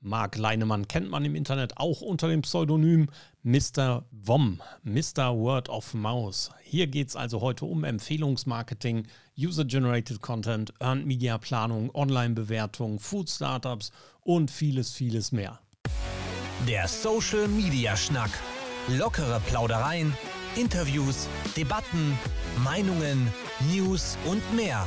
Marc Leinemann kennt man im Internet auch unter dem Pseudonym Mr. WOM, Mr. Word of Mouse. Hier geht es also heute um Empfehlungsmarketing, User-Generated Content, Earned Media Planung, Online-Bewertung, Food Startups und vieles, vieles mehr. Der Social Media Schnack. Lockere Plaudereien, Interviews, Debatten, Meinungen, News und mehr.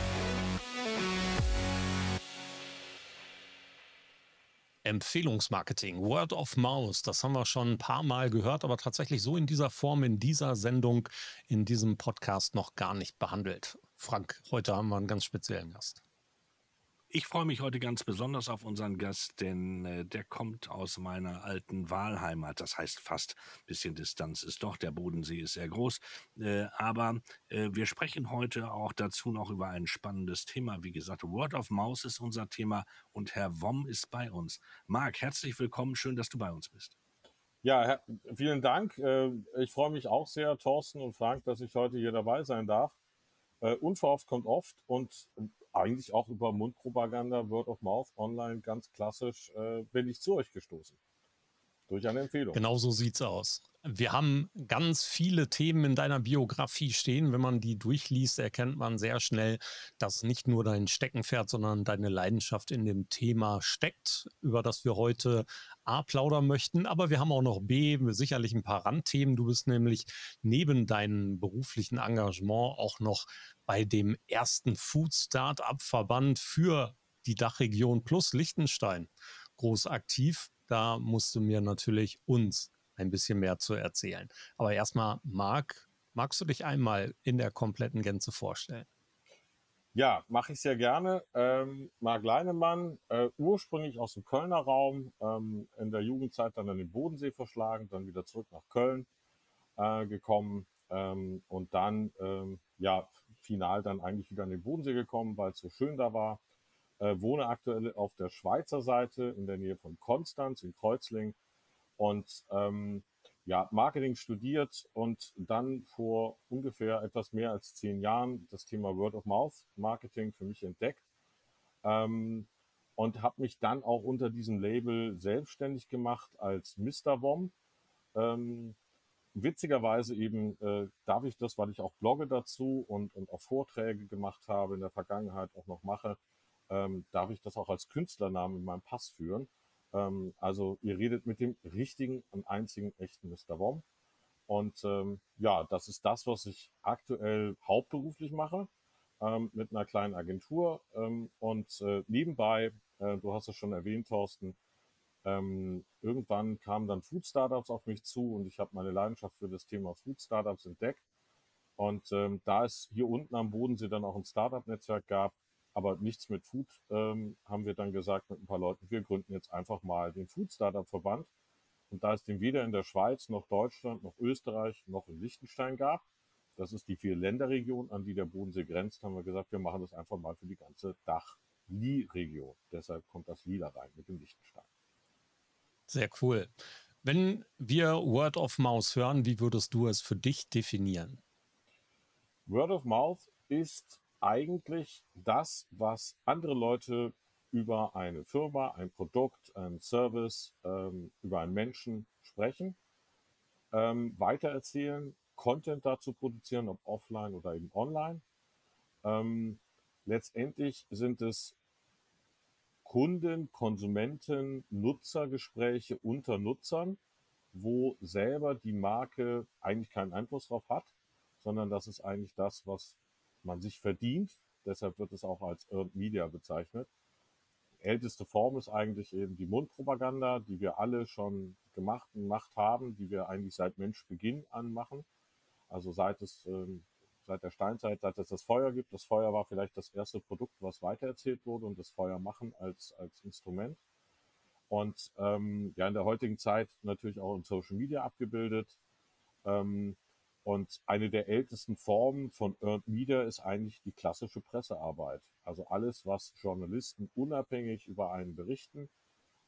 Empfehlungsmarketing, Word of Mouse, das haben wir schon ein paar Mal gehört, aber tatsächlich so in dieser Form, in dieser Sendung, in diesem Podcast noch gar nicht behandelt. Frank, heute haben wir einen ganz speziellen Gast. Ich freue mich heute ganz besonders auf unseren Gast, denn äh, der kommt aus meiner alten Wahlheimat. Das heißt fast, bisschen Distanz ist doch, der Bodensee ist sehr groß. Äh, aber äh, wir sprechen heute auch dazu noch über ein spannendes Thema. Wie gesagt, Word of Mouse ist unser Thema und Herr Wom ist bei uns. Marc, herzlich willkommen, schön, dass du bei uns bist. Ja, vielen Dank. Ich freue mich auch sehr, Thorsten und Frank, dass ich heute hier dabei sein darf. Unverhofft kommt oft und eigentlich auch über Mundpropaganda, Word of Mouth, online, ganz klassisch, äh, bin ich zu euch gestoßen. Durch eine Empfehlung. Genau so sieht's aus. Wir haben ganz viele Themen in deiner Biografie stehen. Wenn man die durchliest, erkennt man sehr schnell, dass nicht nur dein Steckenpferd, sondern deine Leidenschaft in dem Thema steckt, über das wir heute A plaudern möchten. Aber wir haben auch noch B, sicherlich ein paar Randthemen. Du bist nämlich neben deinem beruflichen Engagement auch noch bei dem ersten Food Startup Verband für die Dachregion plus Liechtenstein groß aktiv. Da musst du mir natürlich uns ein bisschen mehr zu erzählen. Aber erstmal, Marc, magst du dich einmal in der kompletten Gänze vorstellen? Ja, mache ich sehr gerne. Ähm, Marc Leinemann, äh, ursprünglich aus dem Kölner Raum, ähm, in der Jugendzeit dann an den Bodensee verschlagen, dann wieder zurück nach Köln äh, gekommen ähm, und dann ähm, ja final dann eigentlich wieder an den Bodensee gekommen, weil es so schön da war. Äh, wohne aktuell auf der Schweizer Seite in der Nähe von Konstanz in Kreuzling und ähm, ja, Marketing studiert und dann vor ungefähr etwas mehr als zehn Jahren das Thema Word of Mouth Marketing für mich entdeckt ähm, und habe mich dann auch unter diesem Label selbstständig gemacht als Mr. Bomb. Ähm, witzigerweise eben äh, darf ich das, weil ich auch blogge dazu und, und auch Vorträge gemacht habe, in der Vergangenheit auch noch mache, ähm, darf ich das auch als Künstlernamen in meinem Pass führen. Ähm, also ihr redet mit dem richtigen und einzigen echten Mr. Wom. Und ähm, ja, das ist das, was ich aktuell hauptberuflich mache, ähm, mit einer kleinen Agentur. Ähm, und äh, nebenbei, äh, du hast es schon erwähnt, Thorsten, ähm, irgendwann kamen dann Food Startups auf mich zu und ich habe meine Leidenschaft für das Thema Food Startups entdeckt. Und ähm, da es hier unten am Bodensee dann auch ein Startup-Netzwerk gab, aber nichts mit Food, ähm, haben wir dann gesagt mit ein paar Leuten, wir gründen jetzt einfach mal den Food Startup Verband. Und da es den weder in der Schweiz noch Deutschland noch Österreich noch in Liechtenstein gab, das ist die vier Länderregion, an die der Bodensee grenzt, haben wir gesagt, wir machen das einfach mal für die ganze Dach-Li-Region. Deshalb kommt das Li da rein mit dem Liechtenstein. Sehr cool. Wenn wir Word of Mouth hören, wie würdest du es für dich definieren? Word of Mouth ist eigentlich das, was andere Leute über eine Firma, ein Produkt, ein Service, ähm, über einen Menschen sprechen, ähm, weitererzählen, Content dazu produzieren, ob offline oder eben online. Ähm, letztendlich sind es Kunden, Konsumenten, Nutzergespräche unter Nutzern, wo selber die Marke eigentlich keinen Einfluss drauf hat, sondern das ist eigentlich das, was man sich verdient. Deshalb wird es auch als Earned Media bezeichnet. Älteste Form ist eigentlich eben die Mundpropaganda, die wir alle schon gemacht und gemacht haben, die wir eigentlich seit Menschbeginn anmachen. Also seit es ähm, seit der Steinzeit, seit es das Feuer gibt. Das Feuer war vielleicht das erste Produkt, was weitererzählt wurde und das Feuer machen als, als Instrument. Und ähm, ja, in der heutigen Zeit natürlich auch in Social Media abgebildet. Ähm, Und eine der ältesten Formen von Earned Media ist eigentlich die klassische Pressearbeit. Also alles, was Journalisten unabhängig über einen berichten,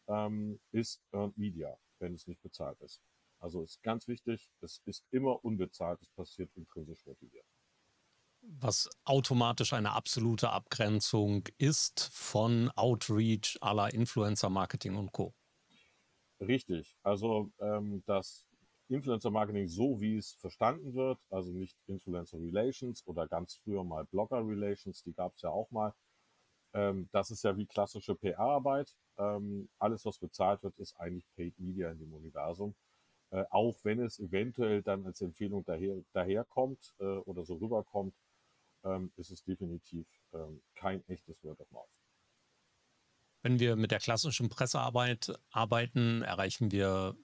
ähm, ist Earned Media, wenn es nicht bezahlt ist. Also ist ganz wichtig, es ist immer unbezahlt, es passiert intrinsisch motiviert. Was automatisch eine absolute Abgrenzung ist von Outreach aller Influencer Marketing und Co. Richtig. Also ähm, das Influencer Marketing so, wie es verstanden wird, also nicht Influencer Relations oder ganz früher mal Blogger Relations, die gab es ja auch mal. Ähm, das ist ja wie klassische PR-Arbeit. Ähm, alles, was bezahlt wird, ist eigentlich Paid Media in dem Universum. Äh, auch wenn es eventuell dann als Empfehlung daher, daherkommt äh, oder so rüberkommt, ähm, ist es definitiv ähm, kein echtes Word of Mouth. Wenn wir mit der klassischen Pressearbeit arbeiten, erreichen wir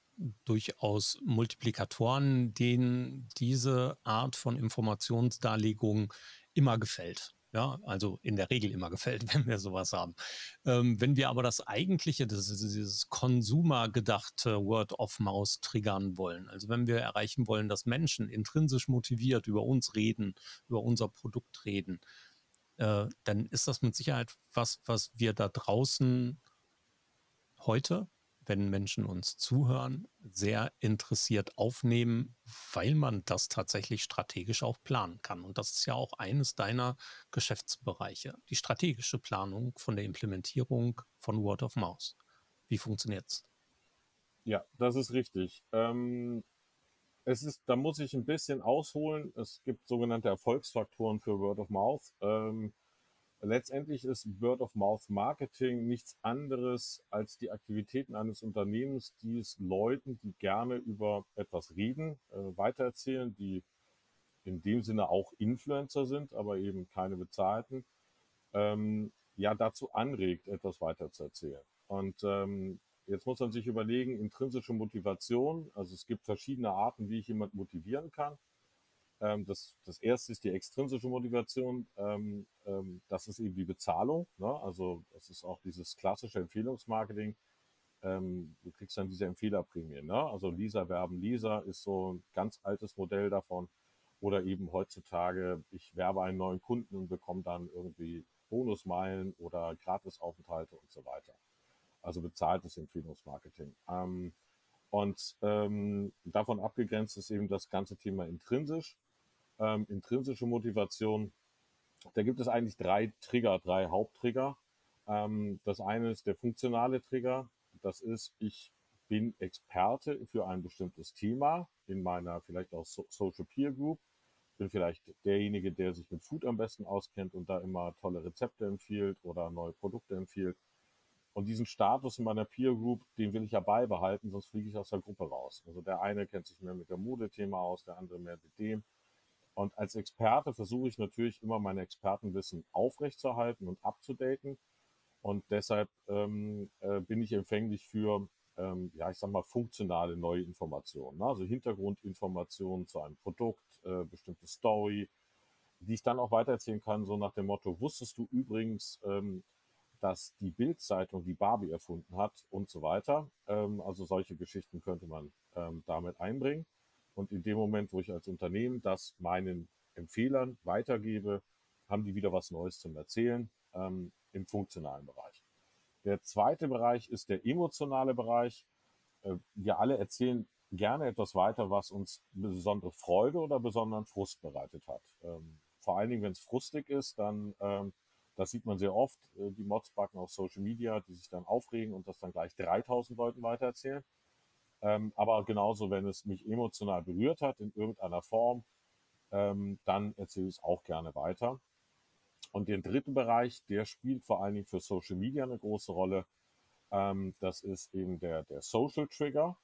durchaus Multiplikatoren, denen diese Art von Informationsdarlegung immer gefällt. Ja, also in der Regel immer gefällt, wenn wir sowas haben. Ähm, wenn wir aber das eigentliche, das dieses Consumer-gedachte Word of Mouse triggern wollen, also wenn wir erreichen wollen, dass Menschen intrinsisch motiviert über uns reden, über unser Produkt reden, äh, dann ist das mit Sicherheit was, was wir da draußen heute, wenn Menschen uns zuhören, sehr interessiert aufnehmen, weil man das tatsächlich strategisch auch planen kann. Und das ist ja auch eines deiner Geschäftsbereiche, die strategische Planung von der Implementierung von Word of Mouse. Wie funktioniert es? Ja, das ist richtig. Ähm, es ist, da muss ich ein bisschen ausholen. Es gibt sogenannte Erfolgsfaktoren für Word of Mouth. Ähm, letztendlich ist Word of Mouth Marketing nichts anderes als die Aktivitäten eines Unternehmens, die es Leuten, die gerne über etwas reden, äh, weitererzählen, die in dem Sinne auch Influencer sind, aber eben keine bezahlten, ähm, ja dazu anregt, etwas weiterzuerzählen. Und ähm, Jetzt muss man sich überlegen, intrinsische Motivation. Also es gibt verschiedene Arten, wie ich jemand motivieren kann. Ähm, das, das erste ist die extrinsische Motivation. Ähm, ähm, das ist eben die Bezahlung. Ne? Also das ist auch dieses klassische Empfehlungsmarketing. Ähm, du kriegst dann diese Empfehlerprämie. Ne? Also Lisa werben Lisa ist so ein ganz altes Modell davon. Oder eben heutzutage, ich werbe einen neuen Kunden und bekomme dann irgendwie Bonusmeilen oder Gratisaufenthalte und so weiter also bezahltes Empfehlungsmarketing. Ähm, und ähm, davon abgegrenzt ist eben das ganze Thema intrinsisch, ähm, intrinsische Motivation. Da gibt es eigentlich drei Trigger, drei Haupttrigger. Ähm, das eine ist der funktionale Trigger. Das ist, ich bin Experte für ein bestimmtes Thema in meiner vielleicht auch so Social Peer Group. Bin vielleicht derjenige, der sich mit Food am besten auskennt und da immer tolle Rezepte empfiehlt oder neue Produkte empfiehlt. Und diesen Status in meiner Peer Group, den will ich ja beibehalten, sonst fliege ich aus der Gruppe raus. Also der eine kennt sich mehr mit der Mode-Thema aus, der andere mehr mit dem. Und als Experte versuche ich natürlich immer meine Expertenwissen aufrechtzuerhalten und abzudaten. Und deshalb ähm, äh, bin ich empfänglich für, ähm, ja, ich sag mal, funktionale neue Informationen. Ne? Also Hintergrundinformationen zu einem Produkt, äh, bestimmte Story, die ich dann auch weitererzählen kann, so nach dem Motto, wusstest du übrigens, ähm, dass die Bildzeitung die Barbie erfunden hat und so weiter. Ähm, also solche Geschichten könnte man ähm, damit einbringen. Und in dem Moment, wo ich als Unternehmen das meinen Empfehlern weitergebe, haben die wieder was Neues zum Erzählen ähm, im funktionalen Bereich. Der zweite Bereich ist der emotionale Bereich. Äh, wir alle erzählen gerne etwas weiter, was uns besondere Freude oder besonderen Frust bereitet hat. Ähm, vor allen Dingen, wenn es frustig ist, dann ähm, das sieht man sehr oft, äh, die Modsbacken auf Social Media, die sich dann aufregen und das dann gleich 3000 Leuten weitererzählen. Ähm, aber genauso, wenn es mich emotional berührt hat in irgendeiner Form, ähm, dann erzähle ich es auch gerne weiter. Und den dritten Bereich, der spielt vor allen Dingen für Social Media eine große Rolle. Ähm, das ist eben der, der Social Trigger.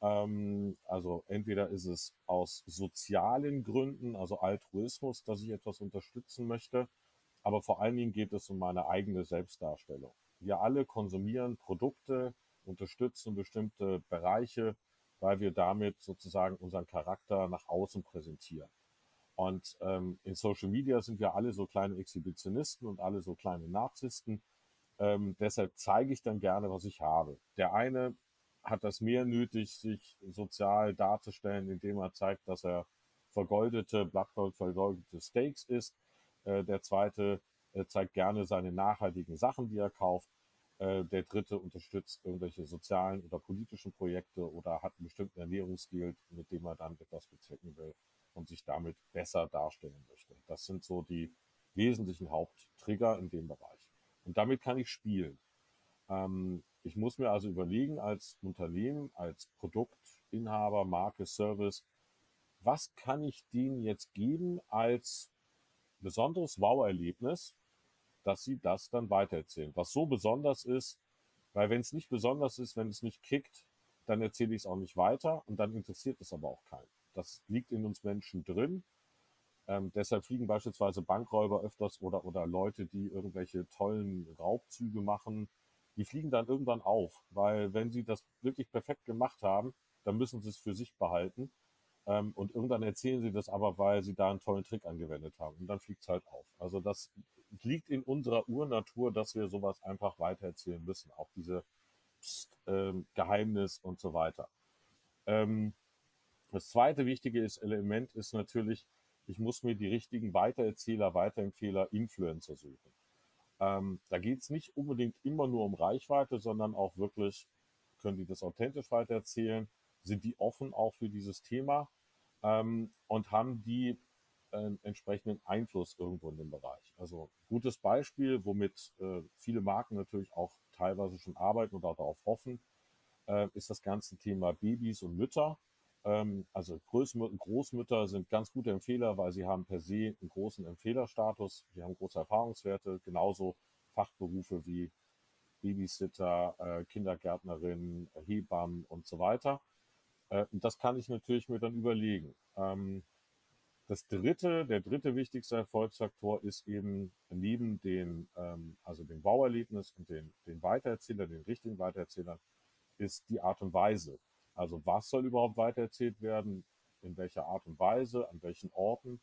Ähm, also entweder ist es aus sozialen Gründen, also Altruismus, dass ich etwas unterstützen möchte, aber vor allen Dingen geht es um meine eigene Selbstdarstellung. Wir alle konsumieren Produkte, unterstützen bestimmte Bereiche, weil wir damit sozusagen unseren Charakter nach außen präsentieren. Und ähm, in Social Media sind wir alle so kleine Exhibitionisten und alle so kleine Narzissten. Ähm, deshalb zeige ich dann gerne, was ich habe. Der eine hat das mehr nötig, sich sozial darzustellen, indem er zeigt, dass er vergoldete, Blattgold vergoldete Steaks isst. Äh, der zweite äh, zeigt gerne seine nachhaltigen Sachen, die er kauft. Äh, der dritte unterstützt irgendwelche sozialen oder politischen Projekte oder hat einen bestimmten Ernährungsstil, mit dem er dann etwas bezwecken will und sich damit besser darstellen möchte. Das sind so die wesentlichen Haupttrigger in dem Bereich. Und damit kann ich spielen. Ähm, ich muss mir also überlegen als Unternehmen, als Produktinhaber, Marke, Service, was kann ich denen jetzt geben als besonderes Wow-Erlebnis, dass sie das dann weitererzählen. Was so besonders ist, weil wenn es nicht besonders ist, wenn es nicht kickt, dann erzähle ich es auch nicht weiter und dann interessiert es aber auch keinen. Das liegt in uns Menschen drin. Ähm, deshalb fliegen beispielsweise Bankräuber öfters oder, oder Leute, die irgendwelche tollen Raubzüge machen, die fliegen dann irgendwann auf, weil wenn sie das wirklich perfekt gemacht haben, dann müssen sie es für sich behalten. Ähm, und irgendwann erzählen sie das aber, weil sie da einen tollen Trick angewendet haben. Und dann fliegt es halt auf. Also das liegt in unserer Urnatur, dass wir sowas einfach weitererzählen müssen. Auch diese Psst, ähm, Geheimnis und so weiter. Ähm, das zweite wichtige ist, Element ist natürlich, ich muss mir die richtigen Weitererzähler, Weiterempfehler, Influencer suchen. Ähm, da geht es nicht unbedingt immer nur um Reichweite, sondern auch wirklich, können die das authentisch weitererzählen? Sind die offen auch für dieses Thema? Ähm, und haben die äh, entsprechenden Einfluss irgendwo in dem Bereich? Also gutes Beispiel, womit äh, viele Marken natürlich auch teilweise schon arbeiten oder darauf hoffen, äh, ist das ganze Thema Babys und Mütter. Ähm, also Großmütter sind ganz gute Empfehler, weil sie haben per se einen großen Empfehlerstatus. Sie haben große Erfahrungswerte, genauso Fachberufe wie Babysitter, äh, Kindergärtnerin, Hebammen und so weiter. Äh, und das kann ich natürlich mir dann überlegen. Ähm, das dritte, der dritte wichtigste Erfolgsfaktor ist eben neben den, ähm, also dem Bauerlebnis und den, den Weitererzählern, den richtigen Weitererzählern, ist die Art und Weise. Also was soll überhaupt weitererzählt werden, in welcher Art und Weise, an welchen Orten,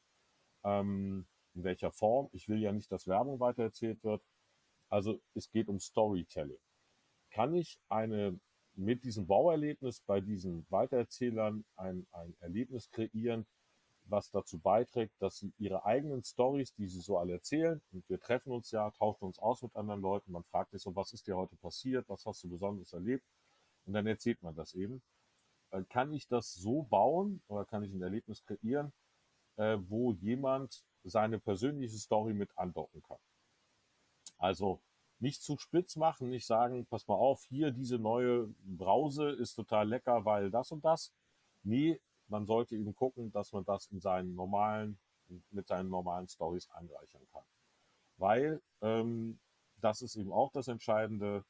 ähm, in welcher Form. Ich will ja nicht, dass Werbung weitererzählt wird. Also es geht um Storytelling. Kann ich eine mit diesem Bauerlebnis bei diesen Weitererzählern ein, ein Erlebnis kreieren, was dazu beiträgt, dass sie ihre eigenen Stories, die sie so alle erzählen, und wir treffen uns ja, tauschen uns aus mit anderen Leuten, man fragt sich so, was ist dir heute passiert, was hast du Besonderes erlebt, und dann erzählt man das eben. Kann ich das so bauen oder kann ich ein Erlebnis kreieren, äh, wo jemand seine persönliche Story mit andocken kann. Also nicht zu spitz machen, nicht sagen, pass mal auf, hier diese neue Brause ist total lecker, weil das und das. Nee, man sollte eben gucken, dass man das in seinen normalen, mit seinen normalen Stories anreichern kann. Weil ähm, das ist eben auch das Entscheidende.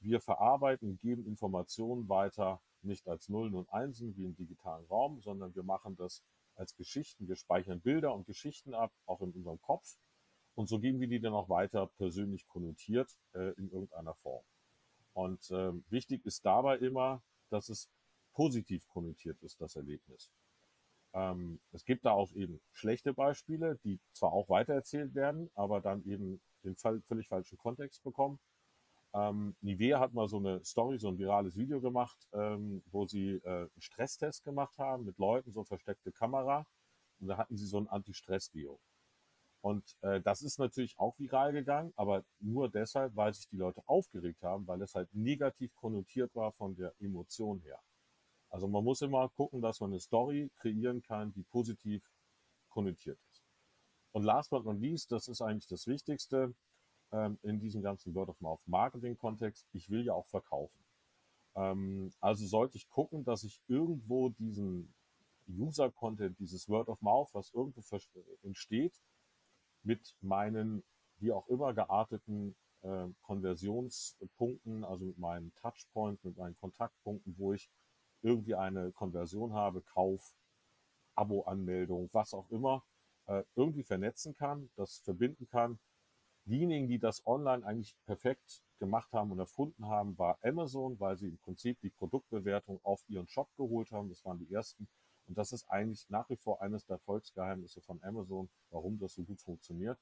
Wir verarbeiten, geben Informationen weiter, nicht als Nullen und Einsen wie im digitalen Raum, sondern wir machen das als Geschichten. Wir speichern Bilder und Geschichten ab, auch in unserem Kopf. Und so geben wir die dann auch weiter persönlich konnotiert äh, in irgendeiner Form. Und äh, wichtig ist dabei immer, dass es positiv konnotiert ist, das Erlebnis. Ähm, es gibt da auch eben schlechte Beispiele, die zwar auch weitererzählt werden, aber dann eben den völlig falschen Kontext bekommen. Ähm, Nivea hat mal so eine Story, so ein virales Video gemacht, ähm, wo sie äh, einen Stresstest gemacht haben mit Leuten, so versteckte Kamera. Und da hatten sie so ein Anti-Stress-Video. Und äh, das ist natürlich auch viral gegangen, aber nur deshalb, weil sich die Leute aufgeregt haben, weil es halt negativ konnotiert war von der Emotion her. Also man muss immer gucken, dass man eine Story kreieren kann, die positiv konnotiert ist. Und last but not least, das ist eigentlich das Wichtigste, ähm, in diesem ganzen Word-of-Mouth-Marketing-Kontext. Ich will ja auch verkaufen. Ähm, also sollte ich gucken, dass ich irgendwo diesen User-Content, dieses Word-of-Mouth, was irgendwo entsteht, mit meinen, wie auch immer gearteten äh, Konversionspunkten, also mit meinen Touchpoints, mit meinen Kontaktpunkten, wo ich irgendwie eine Konversion habe, Kauf, Abo-Anmeldung, was auch immer, äh, irgendwie vernetzen kann, das verbinden kann Diejenigen, die das online eigentlich perfekt gemacht haben und erfunden haben, war Amazon, weil sie im Prinzip die Produktbewertung auf ihren Shop geholt haben. Das waren die ersten. Und das ist eigentlich nach wie vor eines der Erfolgsgeheimnisse von Amazon, warum das so gut funktioniert.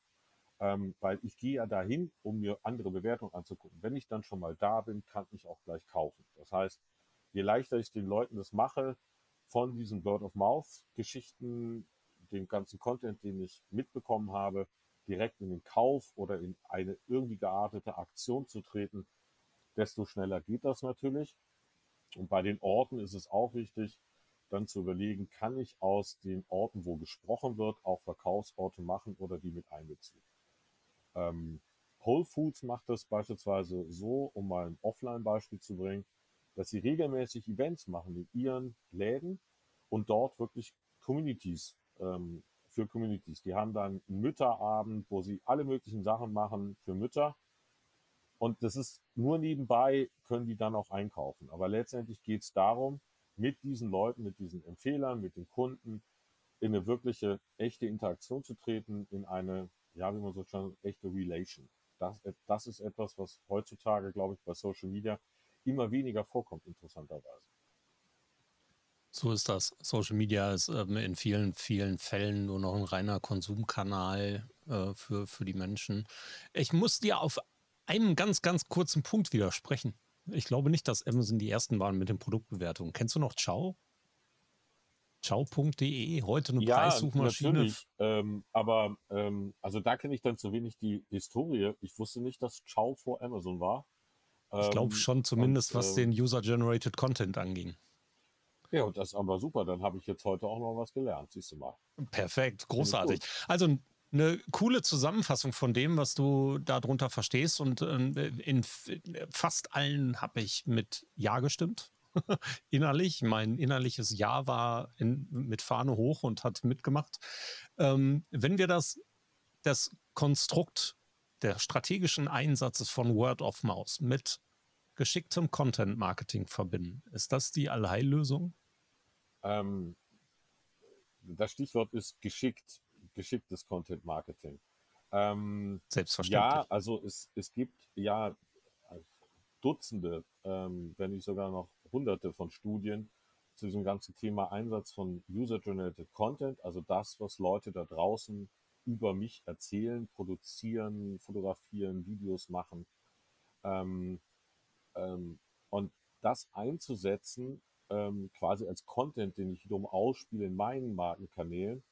Ähm, weil ich gehe ja dahin, um mir andere Bewertungen anzugucken. Wenn ich dann schon mal da bin, kann ich auch gleich kaufen. Das heißt, je leichter ich den Leuten das mache, von diesen Word-of-Mouth-Geschichten den ganzen Content, den ich mitbekommen habe, direkt in den Kauf oder in eine irgendwie geartete Aktion zu treten, desto schneller geht das natürlich. Und bei den Orten ist es auch wichtig, dann zu überlegen, kann ich aus den Orten, wo gesprochen wird, auch Verkaufsorte machen oder die mit einbeziehen. Ähm, Whole Foods macht das beispielsweise so, um mal ein Offline-Beispiel zu bringen, dass sie regelmäßig Events machen in ihren Läden und dort wirklich Communities ähm, für Communities. Die haben dann einen Mütterabend, wo sie alle möglichen Sachen machen für Mütter. Und das ist nur nebenbei, können die dann auch einkaufen. Aber letztendlich geht es darum, mit diesen Leuten, mit diesen Empfehlern, mit den Kunden in eine wirkliche, echte Interaktion zu treten, in eine, ja, wie man so schon echte Relation. Das, das ist etwas, was heutzutage, glaube ich, bei Social Media immer weniger vorkommt, interessanterweise. So ist das. Social Media ist ähm, in vielen, vielen Fällen nur noch ein reiner Konsumkanal äh, für, für die Menschen. Ich muss dir auf einem ganz, ganz kurzen Punkt widersprechen. Ich glaube nicht, dass Amazon die ersten waren mit den Produktbewertungen. Kennst du noch Ciao? Ciao.de, heute eine ja, Preissuchmaschine. Natürlich, ähm, aber ähm, also da kenne ich dann zu wenig die Historie. Ich wusste nicht, dass Ciao vor Amazon war. Ich glaube Ähm, schon zumindest, und, was ähm, den User-Generated Content anging. Ja, und das ist aber super. Dann habe ich jetzt heute auch noch was gelernt. Siehst du mal. Perfekt, großartig. Also eine coole Zusammenfassung von dem, was du darunter verstehst. Und ähm, in fast allen habe ich mit Ja gestimmt. Innerlich. Mein innerliches Ja war in, mit Fahne hoch und hat mitgemacht. Ähm, wenn wir das, das Konstrukt der strategischen Einsatzes von Word of Mouse mit geschicktem Content Marketing verbinden, ist das die Allheillösung? Ähm, das Stichwort ist geschickt, geschicktes Content Marketing. Ähm, Selbstverständlich. ja, also es, es gibt ja Dutzende, ähm, wenn nicht sogar noch Hunderte von Studien zu diesem ganzen Thema Einsatz von User-Generated Content, also das, was Leute da draußen über mich erzählen, produzieren, fotografieren, Videos machen. Ähm, ähm, und das einzusetzen, ähm, quasi als Content, den ich wiederum ausspiele in meinen Markenkanälen,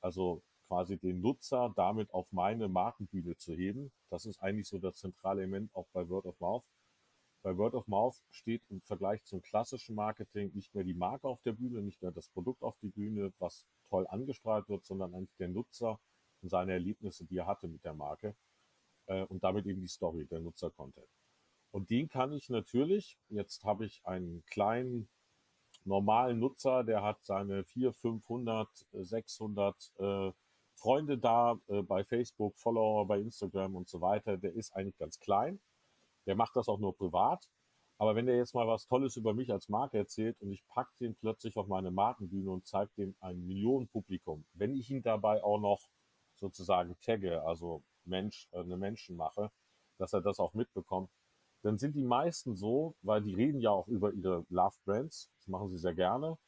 also quasi den Nutzer damit auf meine Markenbühne zu heben. Das ist eigentlich so das zentrale Element auch bei Word of Mouth. Bei Word of Mouth steht im Vergleich zum klassischen Marketing nicht mehr die Marke auf der Bühne, nicht mehr das Produkt auf die Bühne, was toll angestrahlt wird, sondern eigentlich der Nutzer und seine Erlebnisse, die er hatte mit der Marke äh, und damit eben die Story, der Nutzer-Content. Und den kann ich natürlich, jetzt habe ich einen kleinen normalen Nutzer, der hat seine 400, 500, äh, 600 äh, Freunde da äh, bei Facebook, Follower bei Instagram und so weiter, der ist eigentlich ganz klein. Der macht das auch nur privat. Aber wenn der jetzt mal was Tolles über mich als Marke erzählt und ich packe den plötzlich auf meine Markenbühne und zeige dem ein Millionenpublikum, wenn ich ihn dabei auch noch sozusagen tagge, also Mensch, äh, eine Menschen mache, dass er das auch mitbekommt, dann sind die meisten so, weil die reden ja auch über ihre Love Brands, das machen sie sehr gerne,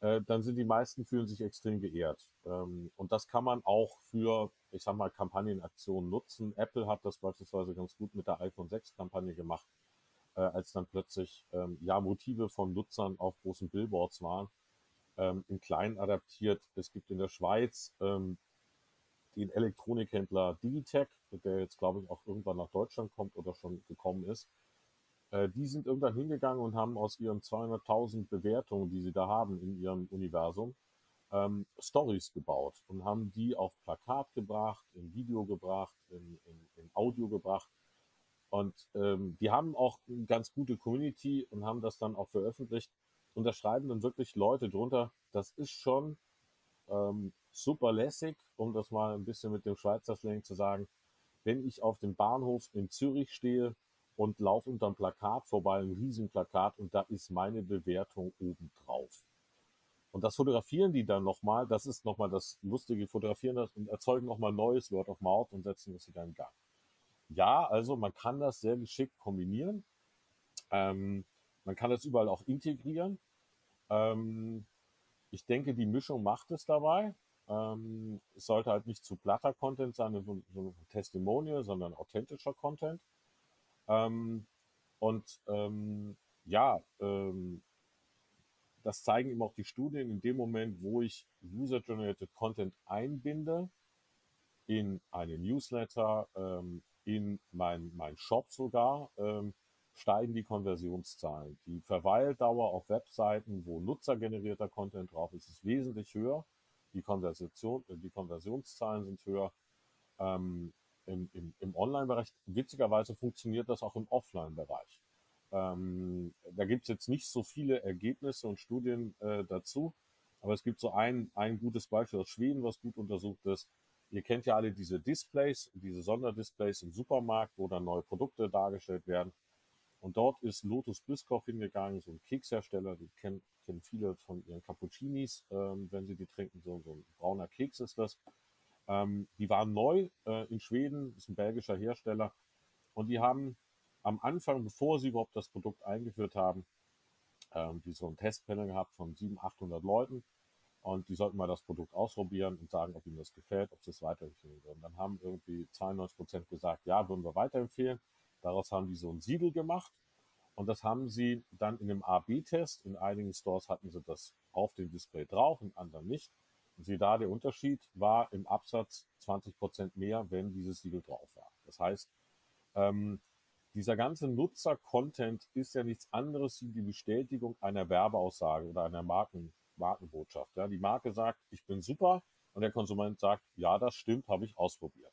äh, dann sind die meisten fühlen sich extrem geehrt. Ähm, und das kann man auch für, ich sag mal, Kampagnenaktionen nutzen. Apple hat das beispielsweise ganz gut mit der iPhone 6 Kampagne gemacht, äh, als dann plötzlich ähm, ja Motive von Nutzern auf großen Billboards waren, ähm, in klein adaptiert. Es gibt in der Schweiz ähm, den Elektronikhändler Digitech, der jetzt, glaube ich, auch irgendwann nach Deutschland kommt oder schon gekommen ist. Äh, die sind irgendwann hingegangen und haben aus ihren 200.000 Bewertungen, die sie da haben in ihrem Universum, ähm, Stories gebaut und haben die auf Plakat gebracht, in Video gebracht, in, in, in Audio gebracht. Und ähm, die haben auch eine ganz gute Community und haben das dann auch veröffentlicht. Und da schreiben dann wirklich Leute drunter, das ist schon ähm, super lässig, um das mal ein bisschen mit dem Schweizer Slang zu sagen. Wenn ich auf dem Bahnhof in Zürich stehe und laufe unterm Plakat vorbei, ein Riesenplakat, und da ist meine Bewertung oben drauf. Und das fotografieren die dann nochmal, das ist nochmal das lustige Fotografieren das und erzeugen nochmal neues Word of Mouth und setzen das wieder in Gang. Ja, also man kann das sehr geschickt kombinieren. Ähm, man kann das überall auch integrieren. Ähm, ich denke, die Mischung macht es dabei. Ähm, es sollte halt nicht zu platter Content sein, so, so ein Testimonial, sondern authentischer Content. Ähm, und ähm, ja, ähm, das zeigen eben auch die Studien, in dem Moment, wo ich User-Generated Content einbinde, in eine Newsletter, ähm, in mein, mein Shop sogar, ähm, steigen die Konversionszahlen. Die Verweildauer auf Webseiten, wo nutzergenerierter Content drauf ist, ist wesentlich höher. Die, Konversation, äh, die Konversionszahlen sind höher. Ähm, Im im, im Online-Bereich, witzigerweise funktioniert das auch im Offline-Bereich. Ähm, da gibt es jetzt nicht so viele Ergebnisse und Studien äh, dazu, aber es gibt so ein, ein gutes Beispiel aus Schweden, was gut untersucht ist. Ihr kennt ja alle diese Displays, diese Sonderdisplays im Supermarkt, wo dann neue Produkte dargestellt werden. Und dort ist Lotus Biscoff hingegangen, so ein Kekshersteller, die kennen, kennen viele von ihren Cappuccinis, ähm, wenn sie die trinken, so, so ein brauner Keks ist das. Ähm, die waren neu äh, in Schweden, ist ein belgischer Hersteller. Und die haben am Anfang, bevor sie überhaupt das Produkt eingeführt haben, ähm, die so ein Testpanel gehabt von 700, 800 Leuten. Und die sollten mal das Produkt ausprobieren und sagen, ob ihnen das gefällt, ob sie es weiterempfehlen würden. Dann haben irgendwie 92 Prozent gesagt, ja, würden wir weiterempfehlen. Daraus haben die so ein Siegel gemacht. Und das haben sie dann in einem A-B-Test. In einigen Stores hatten sie das auf dem Display drauf, in anderen nicht. Und sie da, der Unterschied war im Absatz 20 Prozent mehr, wenn dieses Siegel drauf war. Das heißt, ähm, dieser ganze Nutzer-Content ist ja nichts anderes wie die Bestätigung einer Werbeaussage oder einer Marken, Markenbotschaft. Ja, die Marke sagt, ich bin super und der Konsument sagt, ja, das stimmt, habe ich ausprobiert.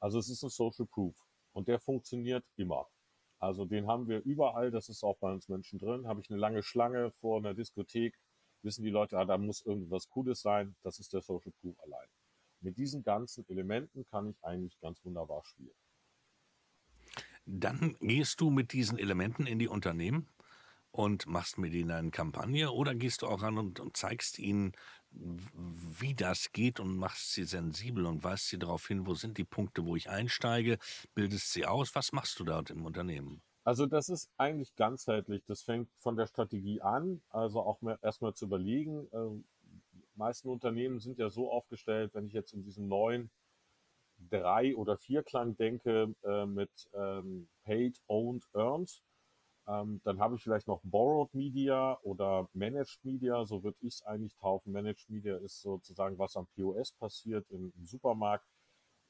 Also es ist ein Social Proof. Und der funktioniert immer. Also den haben wir überall, das ist auch bei uns Menschen drin. Habe ich eine lange Schlange vor einer Diskothek, wissen die Leute, ah, da muss irgendwas Cooles sein, das ist der Social Proof allein. Mit diesen ganzen Elementen kann ich eigentlich ganz wunderbar spielen. Dann gehst du mit diesen Elementen in die Unternehmen und machst mit ihnen eine Kampagne oder gehst du auch ran und, und zeigst ihnen, wie das geht und machst sie sensibel und weist sie darauf hin, wo sind die Punkte, wo ich einsteige, bildest sie aus. Was machst du dort im Unternehmen? Also das ist eigentlich ganzheitlich. Das fängt von der Strategie an, also auch erstmal zu überlegen. Äh, meisten Unternehmen sind ja so aufgestellt, wenn ich jetzt in diesem neuen drei oder vier Klang denke äh, mit ähm, Paid, Owned, Earned, ähm, dann habe ich vielleicht noch Borrowed Media oder Managed Media, so würde ich es eigentlich taufen. Managed Media ist sozusagen, was am POS passiert im, im Supermarkt.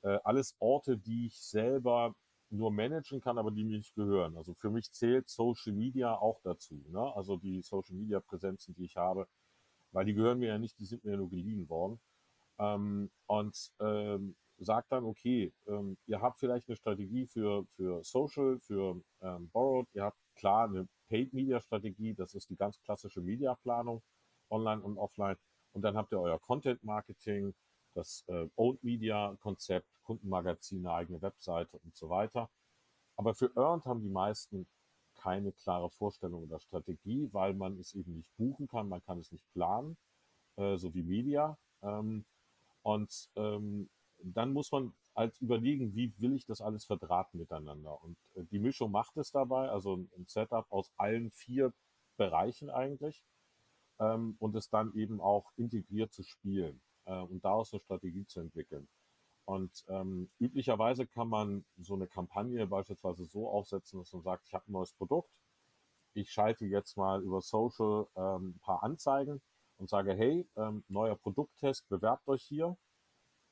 Äh, alles Orte, die ich selber nur managen kann, aber die mir nicht gehören. Also für mich zählt Social Media auch dazu. Ne? Also die Social Media Präsenzen, die ich habe, weil die gehören mir ja nicht, die sind mir ja nur geliehen worden. Ähm, und ähm, sagt dann, okay, ähm, ihr habt vielleicht eine Strategie für, für Social, für ähm, Borrowed, ihr habt klar eine Paid-Media-Strategie, das ist die ganz klassische Mediaplanung, online und offline. Und dann habt ihr euer Content-Marketing, das äh, Owned Media-Konzept, Kundenmagazine, eigene Webseite und so weiter. Aber für Earned haben die meisten keine klare Vorstellung oder Strategie, weil man es eben nicht buchen kann, man kann es nicht planen, äh, so wie Media. Ähm, und ähm, dann muss man als überlegen, wie will ich das alles verdrahten miteinander. Und äh, die Mischung macht es dabei, also ein Setup aus allen vier Bereichen eigentlich ähm, und es dann eben auch integriert zu spielen äh, und daraus eine Strategie zu entwickeln. Und ähm, üblicherweise kann man so eine Kampagne beispielsweise so aufsetzen, dass man sagt, ich habe ein neues Produkt, ich schalte jetzt mal über Social ähm, ein paar Anzeigen und sage, hey, ähm, neuer Produkttest, bewerbt euch hier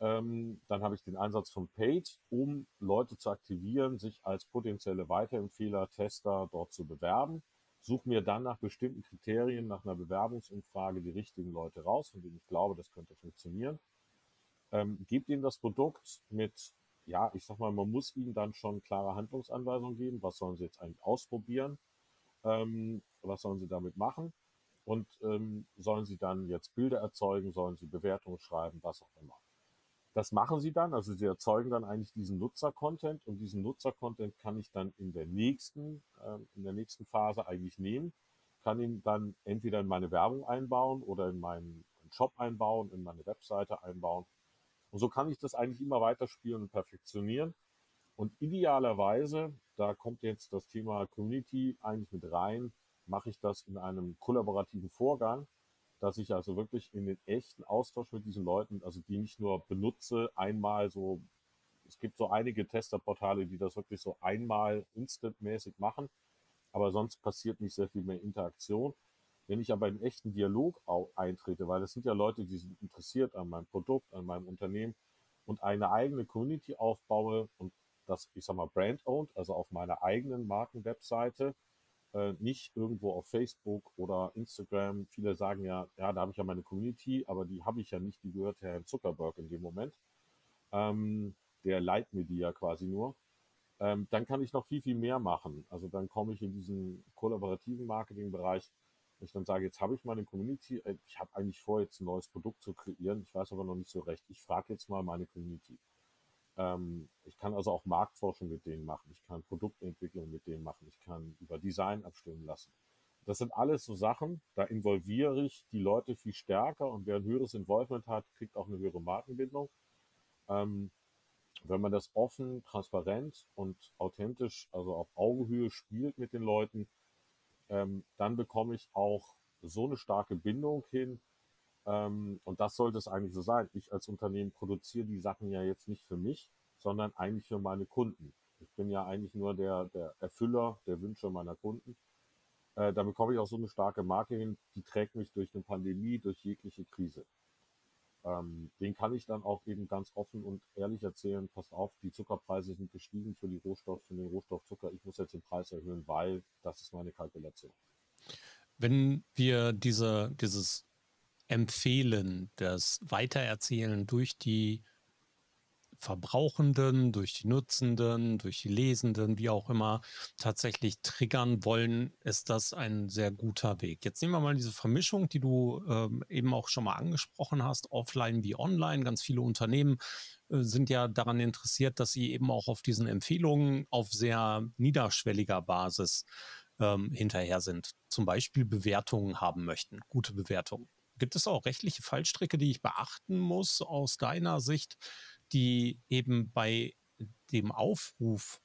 ähm, dann habe ich den Einsatz von Paid, um Leute zu aktivieren, sich als potenzielle Weiterempfehler, Tester dort zu bewerben. Suche mir dann nach bestimmten Kriterien, nach einer Bewerbungsumfrage die richtigen Leute raus, von denen ich glaube, das könnte funktionieren. Ähm, gebt ihnen das Produkt mit, ja, ich sag mal, man muss ihnen dann schon klare Handlungsanweisungen geben. Was sollen sie jetzt eigentlich ausprobieren? Ähm, was sollen sie damit machen? Und ähm, sollen sie dann jetzt Bilder erzeugen? Sollen sie Bewertungen schreiben? Was auch immer. Das machen sie dann, also sie erzeugen dann eigentlich diesen Nutzer-Content und diesen Nutzer-Content kann ich dann in der nächsten, äh, in der nächsten Phase eigentlich nehmen, kann ihn dann entweder in meine Werbung einbauen oder in meinen Shop einbauen, in meine Webseite einbauen. Und so kann ich das eigentlich immer weiterspielen und perfektionieren. Und idealerweise, da kommt jetzt das Thema Community eigentlich mit rein, mache ich das in einem kollaborativen Vorgang dass ich also wirklich in den echten Austausch mit diesen Leuten, also die nicht nur benutze, einmal so, es gibt so einige Testerportale, die das wirklich so einmal instantmäßig machen, aber sonst passiert nicht sehr viel mehr Interaktion, Wenn ich aber in echten Dialog eintrete, weil das sind ja Leute, die sind interessiert an meinem Produkt, an meinem Unternehmen und eine eigene Community aufbaue und das, ich sag mal, brand-owned, also auf meiner eigenen Markenwebseite, äh, nicht irgendwo auf Facebook oder Instagram. Viele sagen ja, ja, da habe ich ja meine Community, aber die habe ich ja nicht, die gehört Herrn Zuckerberg in dem Moment. Ähm, der leitet mir die ja quasi nur. Ähm, dann kann ich noch viel, viel mehr machen. Also dann komme ich in diesen kollaborativen Marketingbereich, wo ich dann sage, jetzt habe ich meine Community, äh, ich habe eigentlich vor, jetzt ein neues Produkt zu kreieren, ich weiß aber noch nicht so recht. Ich frage jetzt mal meine Community. Ähm, ich kann also auch Marktforschung mit denen machen. Ich kann Produktentwicklung mit denen machen. Ich kann über Design abstimmen lassen. Das sind alles so Sachen, da involviere ich die Leute viel stärker und wer ein höheres Involvement hat, kriegt auch eine höhere Markenbindung. Ähm, wenn man das offen, transparent und authentisch, also auf Augenhöhe spielt mit den Leuten, ähm, dann bekomme ich auch so eine starke Bindung hin, ähm, und das sollte es eigentlich so sein. Ich als Unternehmen produziere die Sachen ja jetzt nicht für mich, sondern eigentlich für meine Kunden. Ich bin ja eigentlich nur der, der Erfüller der Wünsche meiner Kunden. Äh, da bekomme ich auch so eine starke Marke hin, die trägt mich durch eine Pandemie, durch jegliche Krise. Ähm, den kann ich dann auch eben ganz offen und ehrlich erzählen, passt auf, die Zuckerpreise sind gestiegen für die Rohstoff, für den Rohstoff Zucker. Ich muss jetzt den Preis erhöhen, weil das ist meine Kalkulation. Wenn wir diese, dieses empfehlen, das Weitererzählen durch die Verbrauchenden, durch die Nutzenden, durch die Lesenden, wie auch immer, tatsächlich triggern wollen, ist das ein sehr guter Weg. Jetzt nehmen wir mal diese Vermischung, die du ähm, eben auch schon mal angesprochen hast, offline wie online. Ganz viele Unternehmen äh, sind ja daran interessiert, dass sie eben auch auf diesen Empfehlungen auf sehr niederschwelliger Basis ähm, hinterher sind. Zum Beispiel Bewertungen haben möchten, gute Bewertungen. Gibt es auch rechtliche Fallstricke, die ich beachten muss aus deiner Sicht, die eben bei dem Aufruf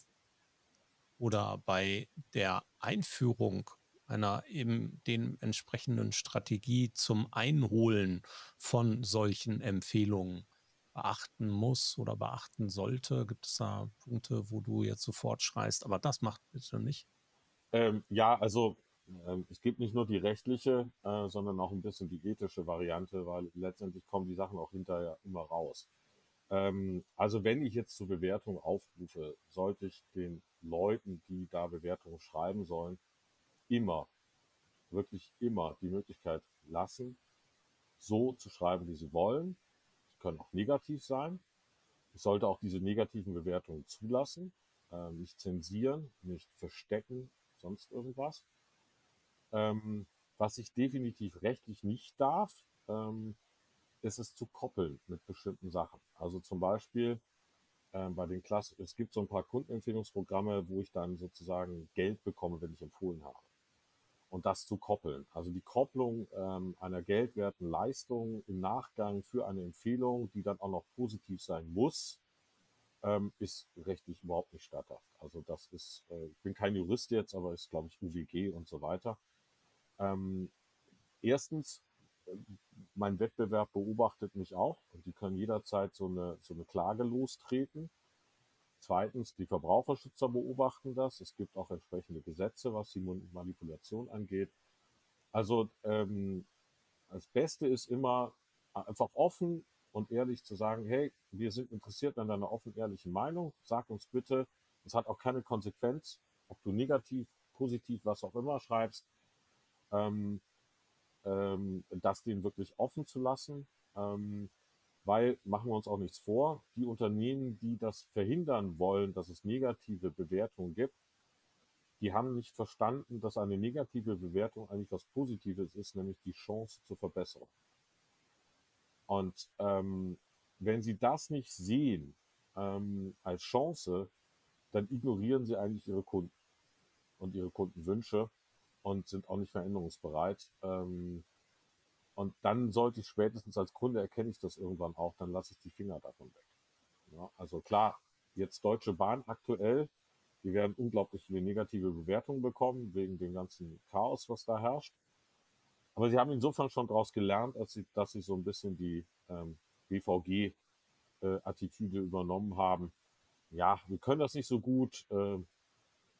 oder bei der Einführung einer eben den entsprechenden Strategie zum Einholen von solchen Empfehlungen beachten muss oder beachten sollte? Gibt es da Punkte, wo du jetzt sofort schreist, aber das macht bitte nicht? Ähm, ja, also es gibt nicht nur die rechtliche, äh, sondern auch ein bisschen die ethische Variante, weil letztendlich kommen die Sachen auch hinterher immer raus. Ähm, also wenn ich jetzt zur Bewertung aufrufe, sollte ich den Leuten, die da Bewertungen schreiben sollen, immer, wirklich immer die Möglichkeit lassen, so zu schreiben, wie sie wollen. Sie können auch negativ sein. Ich sollte auch diese negativen Bewertungen zulassen, äh, nicht zensieren, nicht verstecken, sonst irgendwas. Ähm, was ich definitiv rechtlich nicht darf, ähm, ist es zu koppeln mit bestimmten Sachen. Also zum Beispiel ähm, bei den Klassen, es gibt so ein paar Kundenempfehlungsprogramme, wo ich dann sozusagen Geld bekomme, wenn ich empfohlen habe. Und das zu koppeln. Also die Kopplung ähm, einer geldwerten Leistung im Nachgang für eine Empfehlung, die dann auch noch positiv sein muss, ähm, ist rechtlich überhaupt nicht statthaft. Also das ist, äh, ich bin kein Jurist jetzt, aber ist, glaube ich, UWG und so weiter. Ähm, erstens, mein Wettbewerb beobachtet mich auch und die können jederzeit so eine, so eine Klage lostreten. Zweitens, die Verbraucherschützer beobachten das. Es gibt auch entsprechende Gesetze, was die Manipulation angeht. Also ähm, das Beste ist immer einfach offen und ehrlich zu sagen, hey, wir sind interessiert an deiner offen ehrlichen Meinung. Sag uns bitte, es hat auch keine Konsequenz, ob du negativ, positiv, was auch immer schreibst ähm, ähm, das denen wirklich offen zu lassen. Ähm, weil, machen wir uns auch nichts vor, die Unternehmen, die das verhindern wollen, dass es negative Bewertungen gibt, die haben nicht verstanden, dass eine negative Bewertung eigentlich was Positives ist, nämlich die Chance zur Verbesserung. Und ähm, wenn sie das nicht sehen ähm, als Chance, dann ignorieren sie eigentlich ihre Kunden und ihre Kundenwünsche und sind auch nicht veränderungsbereit. Ähm, und dann sollte ich spätestens als Kunde erkenne ich das irgendwann auch, dann lasse ich die Finger davon weg. Ja, also klar, jetzt Deutsche Bahn aktuell, die werden unglaublich viele negative Bewertungen bekommen, wegen dem ganzen Chaos, was da herrscht. Aber sie haben insofern schon daraus gelernt, als sie, dass sie so ein bisschen die ähm, BVG-Attitüde äh, übernommen haben. Ja, wir können das nicht so gut, äh,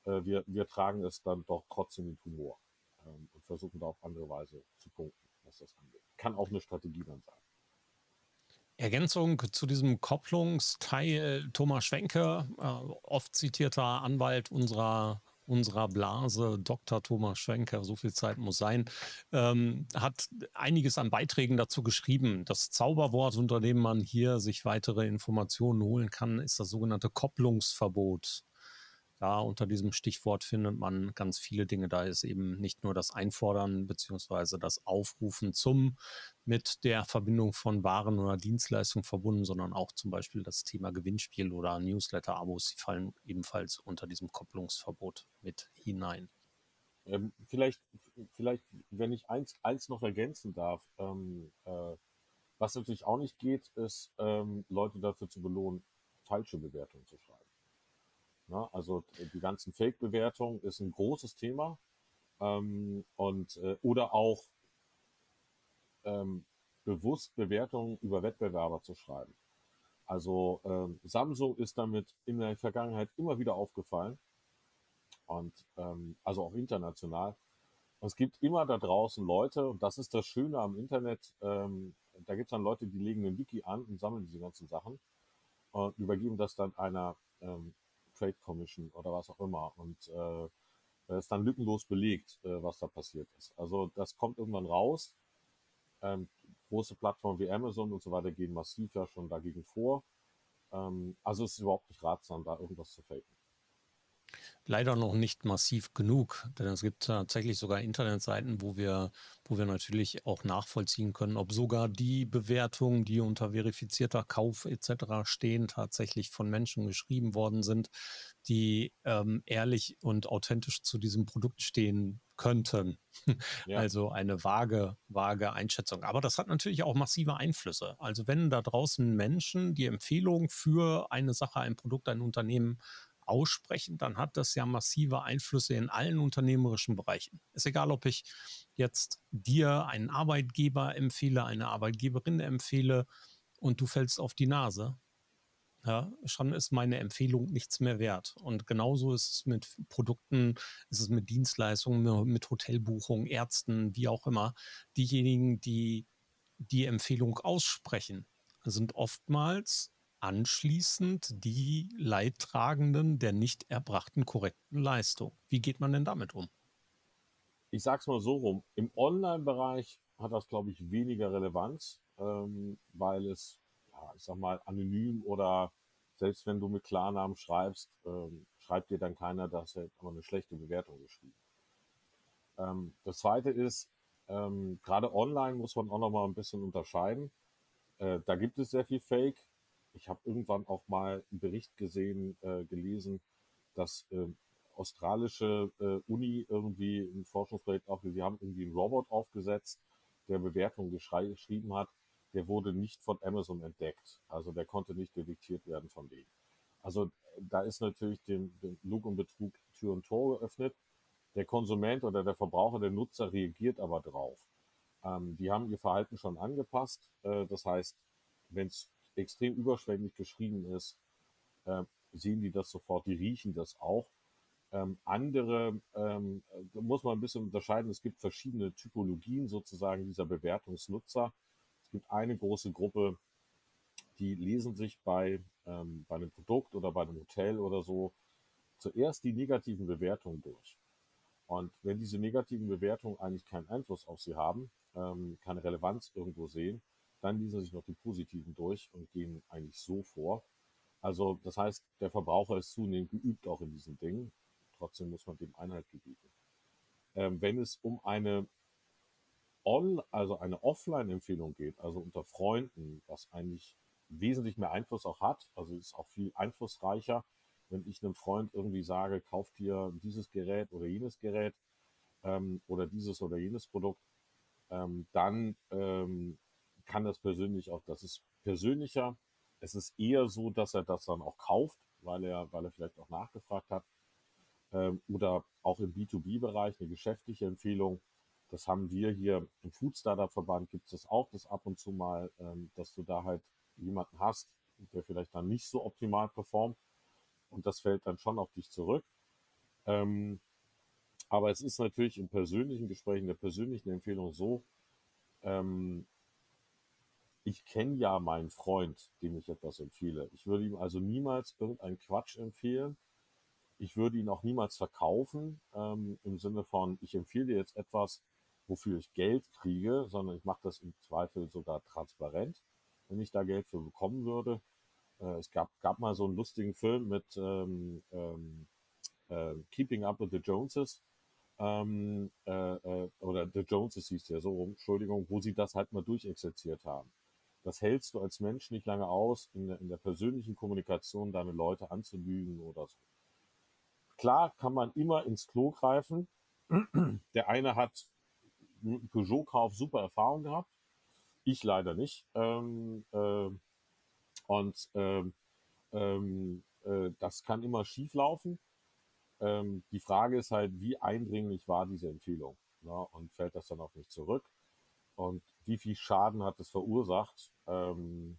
äh, wir, wir tragen es dann doch trotzdem mit Humor. ähm, und versuchen da auf andere Weise zu punkten, was das angeht. Kann auch eine Strategie dann sein. Ergänzung zu diesem Kopplungsteil Thomas Schwenke, äh, oft zitierter Anwalt unserer unserer Blase, Dr. Thomas Schwenker, so viel Zeit muss sein, ähm, hat einiges an Beiträgen dazu geschrieben. Das Zauberwort, unter dem man hier sich weitere Informationen holen kann, ist das sogenannte Kopplungsverbot. Da unter diesem Stichwort findet man ganz viele Dinge. Da ist eben nicht nur das Einfordern bzw. das Aufrufen zum mit der Verbindung von Waren oder Dienstleistungen verbunden, sondern auch zum Beispiel das Thema Gewinnspiel oder Newsletter-Abos, die fallen ebenfalls unter diesem Kopplungsverbot mit hinein. Ähm, vielleicht, vielleicht, wenn ich eins, eins noch ergänzen darf, ähm, äh, was natürlich auch nicht geht, ist, ähm, Leute dafür zu belohnen, falsche Bewertungen zu schreiben. Na, also die ganzen Fake-Bewertungen ist ein großes Thema. Ähm, und äh, oder auch ähm, bewusst Bewertungen über Wettbewerber zu schreiben. Also ähm, Samsung ist damit in der Vergangenheit immer wieder aufgefallen und ähm, also auch international. Und es gibt immer da draußen Leute und das ist das Schöne am Internet. Ähm, da gibt es dann Leute, die legen ein Wiki an und sammeln diese ganzen Sachen und übergeben das dann einer ähm, Trade Commission oder was auch immer. Und äh, ist dann lückenlos belegt, äh, was da passiert ist. Also das kommt irgendwann raus. Ähm, große Plattformen wie Amazon und so weiter gehen massiv ja schon dagegen vor. Ähm, also es ist überhaupt nicht ratsam, da irgendwas zu faken leider noch nicht massiv genug, denn es gibt tatsächlich sogar Internetseiten, wo wir, wo wir natürlich auch nachvollziehen können, ob sogar die Bewertungen, die unter verifizierter Kauf etc. stehen, tatsächlich von Menschen geschrieben worden sind, die ähm, ehrlich und authentisch zu diesem Produkt stehen könnten. Ja. Also eine vage, vage Einschätzung. Aber das hat natürlich auch massive Einflüsse. Also wenn da draußen Menschen die Empfehlung für eine Sache, ein Produkt, ein Unternehmen aussprechen, dann hat das ja massive Einflüsse in allen unternehmerischen Bereichen. Ist egal, ob ich jetzt dir einen Arbeitgeber empfehle, eine Arbeitgeberin empfehle und du fällst auf die Nase. Ja, schon ist meine Empfehlung nichts mehr wert. Und genauso ist es mit Produkten, ist es mit Dienstleistungen, mit Hotelbuchungen, Ärzten, wie auch immer. Diejenigen, die die Empfehlung aussprechen, sind oftmals anschließend die Leidtragenden der nicht erbrachten korrekten Leistung. Wie geht man denn damit um? Ich sage es mal so rum. Im Online-Bereich hat das, glaube ich, weniger Relevanz, ähm, weil es, ja, ich sag mal, anonym oder selbst wenn du mit Klarnamen schreibst, ähm, schreibt dir dann keiner, dass er aber eine schlechte Bewertung geschrieben. Ähm, das zweite ist, ähm, gerade online muss man auch noch mal ein bisschen unterscheiden. Äh, da gibt es sehr viel Fake ich habe irgendwann auch mal einen Bericht gesehen, äh, gelesen, dass äh, australische äh, Uni irgendwie ein Forschungsprojekt auch, sie haben irgendwie einen Robot aufgesetzt, der Bewertungen geschrieben hat, der wurde nicht von Amazon entdeckt. Also der konnte nicht detektiert werden von denen. Also da ist natürlich dem, dem Lug und Betrug Tür und Tor geöffnet. Der Konsument oder der Verbraucher, der Nutzer reagiert aber drauf. Ähm, die haben ihr Verhalten schon angepasst. Äh, das heißt, wenn es extrem überschwänglich geschrieben ist, äh, sehen die das sofort, die riechen das auch. Ähm, andere ähm, muss man ein bisschen unterscheiden. Es gibt verschiedene Typologien sozusagen dieser Bewertungsnutzer. Es gibt eine große Gruppe, die lesen sich bei, ähm, bei einem Produkt oder bei einem Hotel oder so zuerst die negativen Bewertungen durch. Und wenn diese negativen Bewertungen eigentlich keinen Einfluss auf sie haben, ähm, keine Relevanz irgendwo sehen, dann lesen sich noch die positiven durch und gehen eigentlich so vor. Also das heißt, der Verbraucher ist zunehmend geübt auch in diesen Dingen. Trotzdem muss man dem Einhalt gebieten. Ähm, wenn es um eine On, also eine Offline-Empfehlung geht, also unter Freunden, was eigentlich wesentlich mehr Einfluss auch hat, also ist auch viel einflussreicher, wenn ich einem Freund irgendwie sage, kauf dir dieses Gerät oder jenes Gerät ähm, oder dieses oder jenes Produkt, ähm, dann ähm, kann das persönlich auch, das ist persönlicher. Es ist eher so, dass er das dann auch kauft, weil er, weil er vielleicht auch nachgefragt hat. Ähm, oder auch im B2B-Bereich eine geschäftliche Empfehlung. Das haben wir hier im Food Startup Verband gibt es auch, das ab und zu mal, ähm, dass du da halt jemanden hast, der vielleicht dann nicht so optimal performt. Und das fällt dann schon auf dich zurück. Ähm, Aber es ist natürlich im persönlichen Gespräch, in der persönlichen Empfehlung so, ähm, ich kenne ja meinen Freund, dem ich etwas empfehle. Ich würde ihm also niemals irgendeinen Quatsch empfehlen. Ich würde ihn auch niemals verkaufen, ähm, im Sinne von, ich empfehle dir jetzt etwas, wofür ich Geld kriege, sondern ich mache das im Zweifel sogar transparent, wenn ich da Geld für bekommen würde. Äh, es gab, gab mal so einen lustigen Film mit ähm, äh, Keeping Up with the Joneses. Ähm, äh, äh, oder The Joneses hieß der so Entschuldigung, wo sie das halt mal durchexerziert haben. Das hältst du als Mensch nicht lange aus, in der, in der persönlichen Kommunikation deine Leute anzulügen oder so. Klar kann man immer ins Klo greifen. Der eine hat Peugeot-Kauf super Erfahrung gehabt. Ich leider nicht. Ähm, äh, und ähm, ähm, äh, das kann immer schief laufen. Ähm, die Frage ist halt, wie eindringlich war diese Empfehlung? Ne? Und fällt das dann auf mich zurück? Und wie viel Schaden hat es verursacht? Ähm,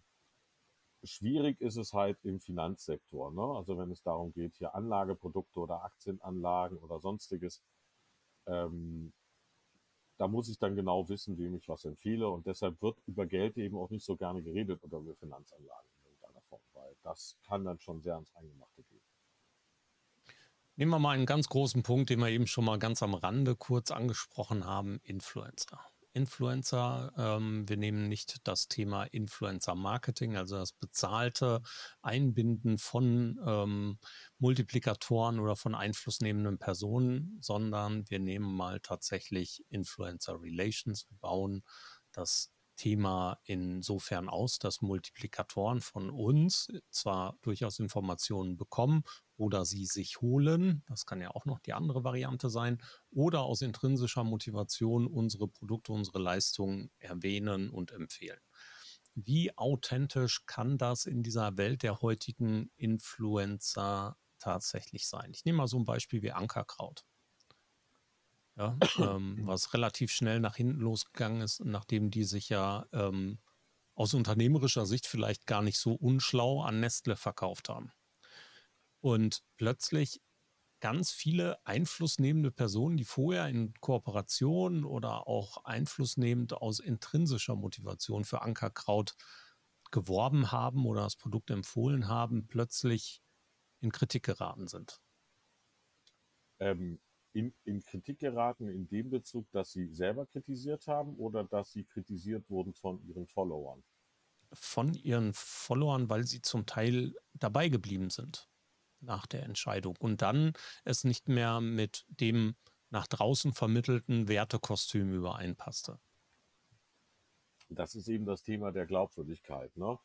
schwierig ist es halt im Finanzsektor. Ne? Also wenn es darum geht, hier Anlageprodukte oder Aktienanlagen oder sonstiges, ähm, da muss ich dann genau wissen, wem ich was empfehle. Und deshalb wird über Geld eben auch nicht so gerne geredet oder über Finanzanlagen in irgendeiner Form, weil das kann dann schon sehr ans Eingemachte gehen. Nehmen wir mal einen ganz großen Punkt, den wir eben schon mal ganz am Rande kurz angesprochen haben, Influencer. Influencer. Ähm, wir nehmen nicht das Thema Influencer-Marketing, also das bezahlte Einbinden von ähm, Multiplikatoren oder von einflussnehmenden Personen, sondern wir nehmen mal tatsächlich Influencer Relations. Wir bauen das Thema insofern aus, dass Multiplikatoren von uns zwar durchaus Informationen bekommen oder sie sich holen, das kann ja auch noch die andere Variante sein, oder aus intrinsischer Motivation unsere Produkte, unsere Leistungen erwähnen und empfehlen. Wie authentisch kann das in dieser Welt der heutigen Influencer tatsächlich sein? Ich nehme mal so ein Beispiel wie Ankerkraut ja, ähm, was relativ schnell nach hinten losgegangen ist, nachdem die sich ja ähm, aus unternehmerischer Sicht vielleicht gar nicht so unschlau an Nestle verkauft haben. Und plötzlich ganz viele einflussnehmende Personen, die vorher in Kooperation oder auch einflussnehmend aus intrinsischer Motivation für Ankerkraut geworben haben oder das Produkt empfohlen haben, plötzlich in Kritik geraten sind. Ähm, in, in Kritik geraten in dem Bezug, dass sie selber kritisiert haben oder dass sie kritisiert wurden von ihren Followern? Von ihren Followern, weil sie zum Teil dabei geblieben sind nach der Entscheidung und dann es nicht mehr mit dem nach draußen vermittelten Wertekostüm übereinpasste. Das ist eben das Thema der Glaubwürdigkeit. Ne?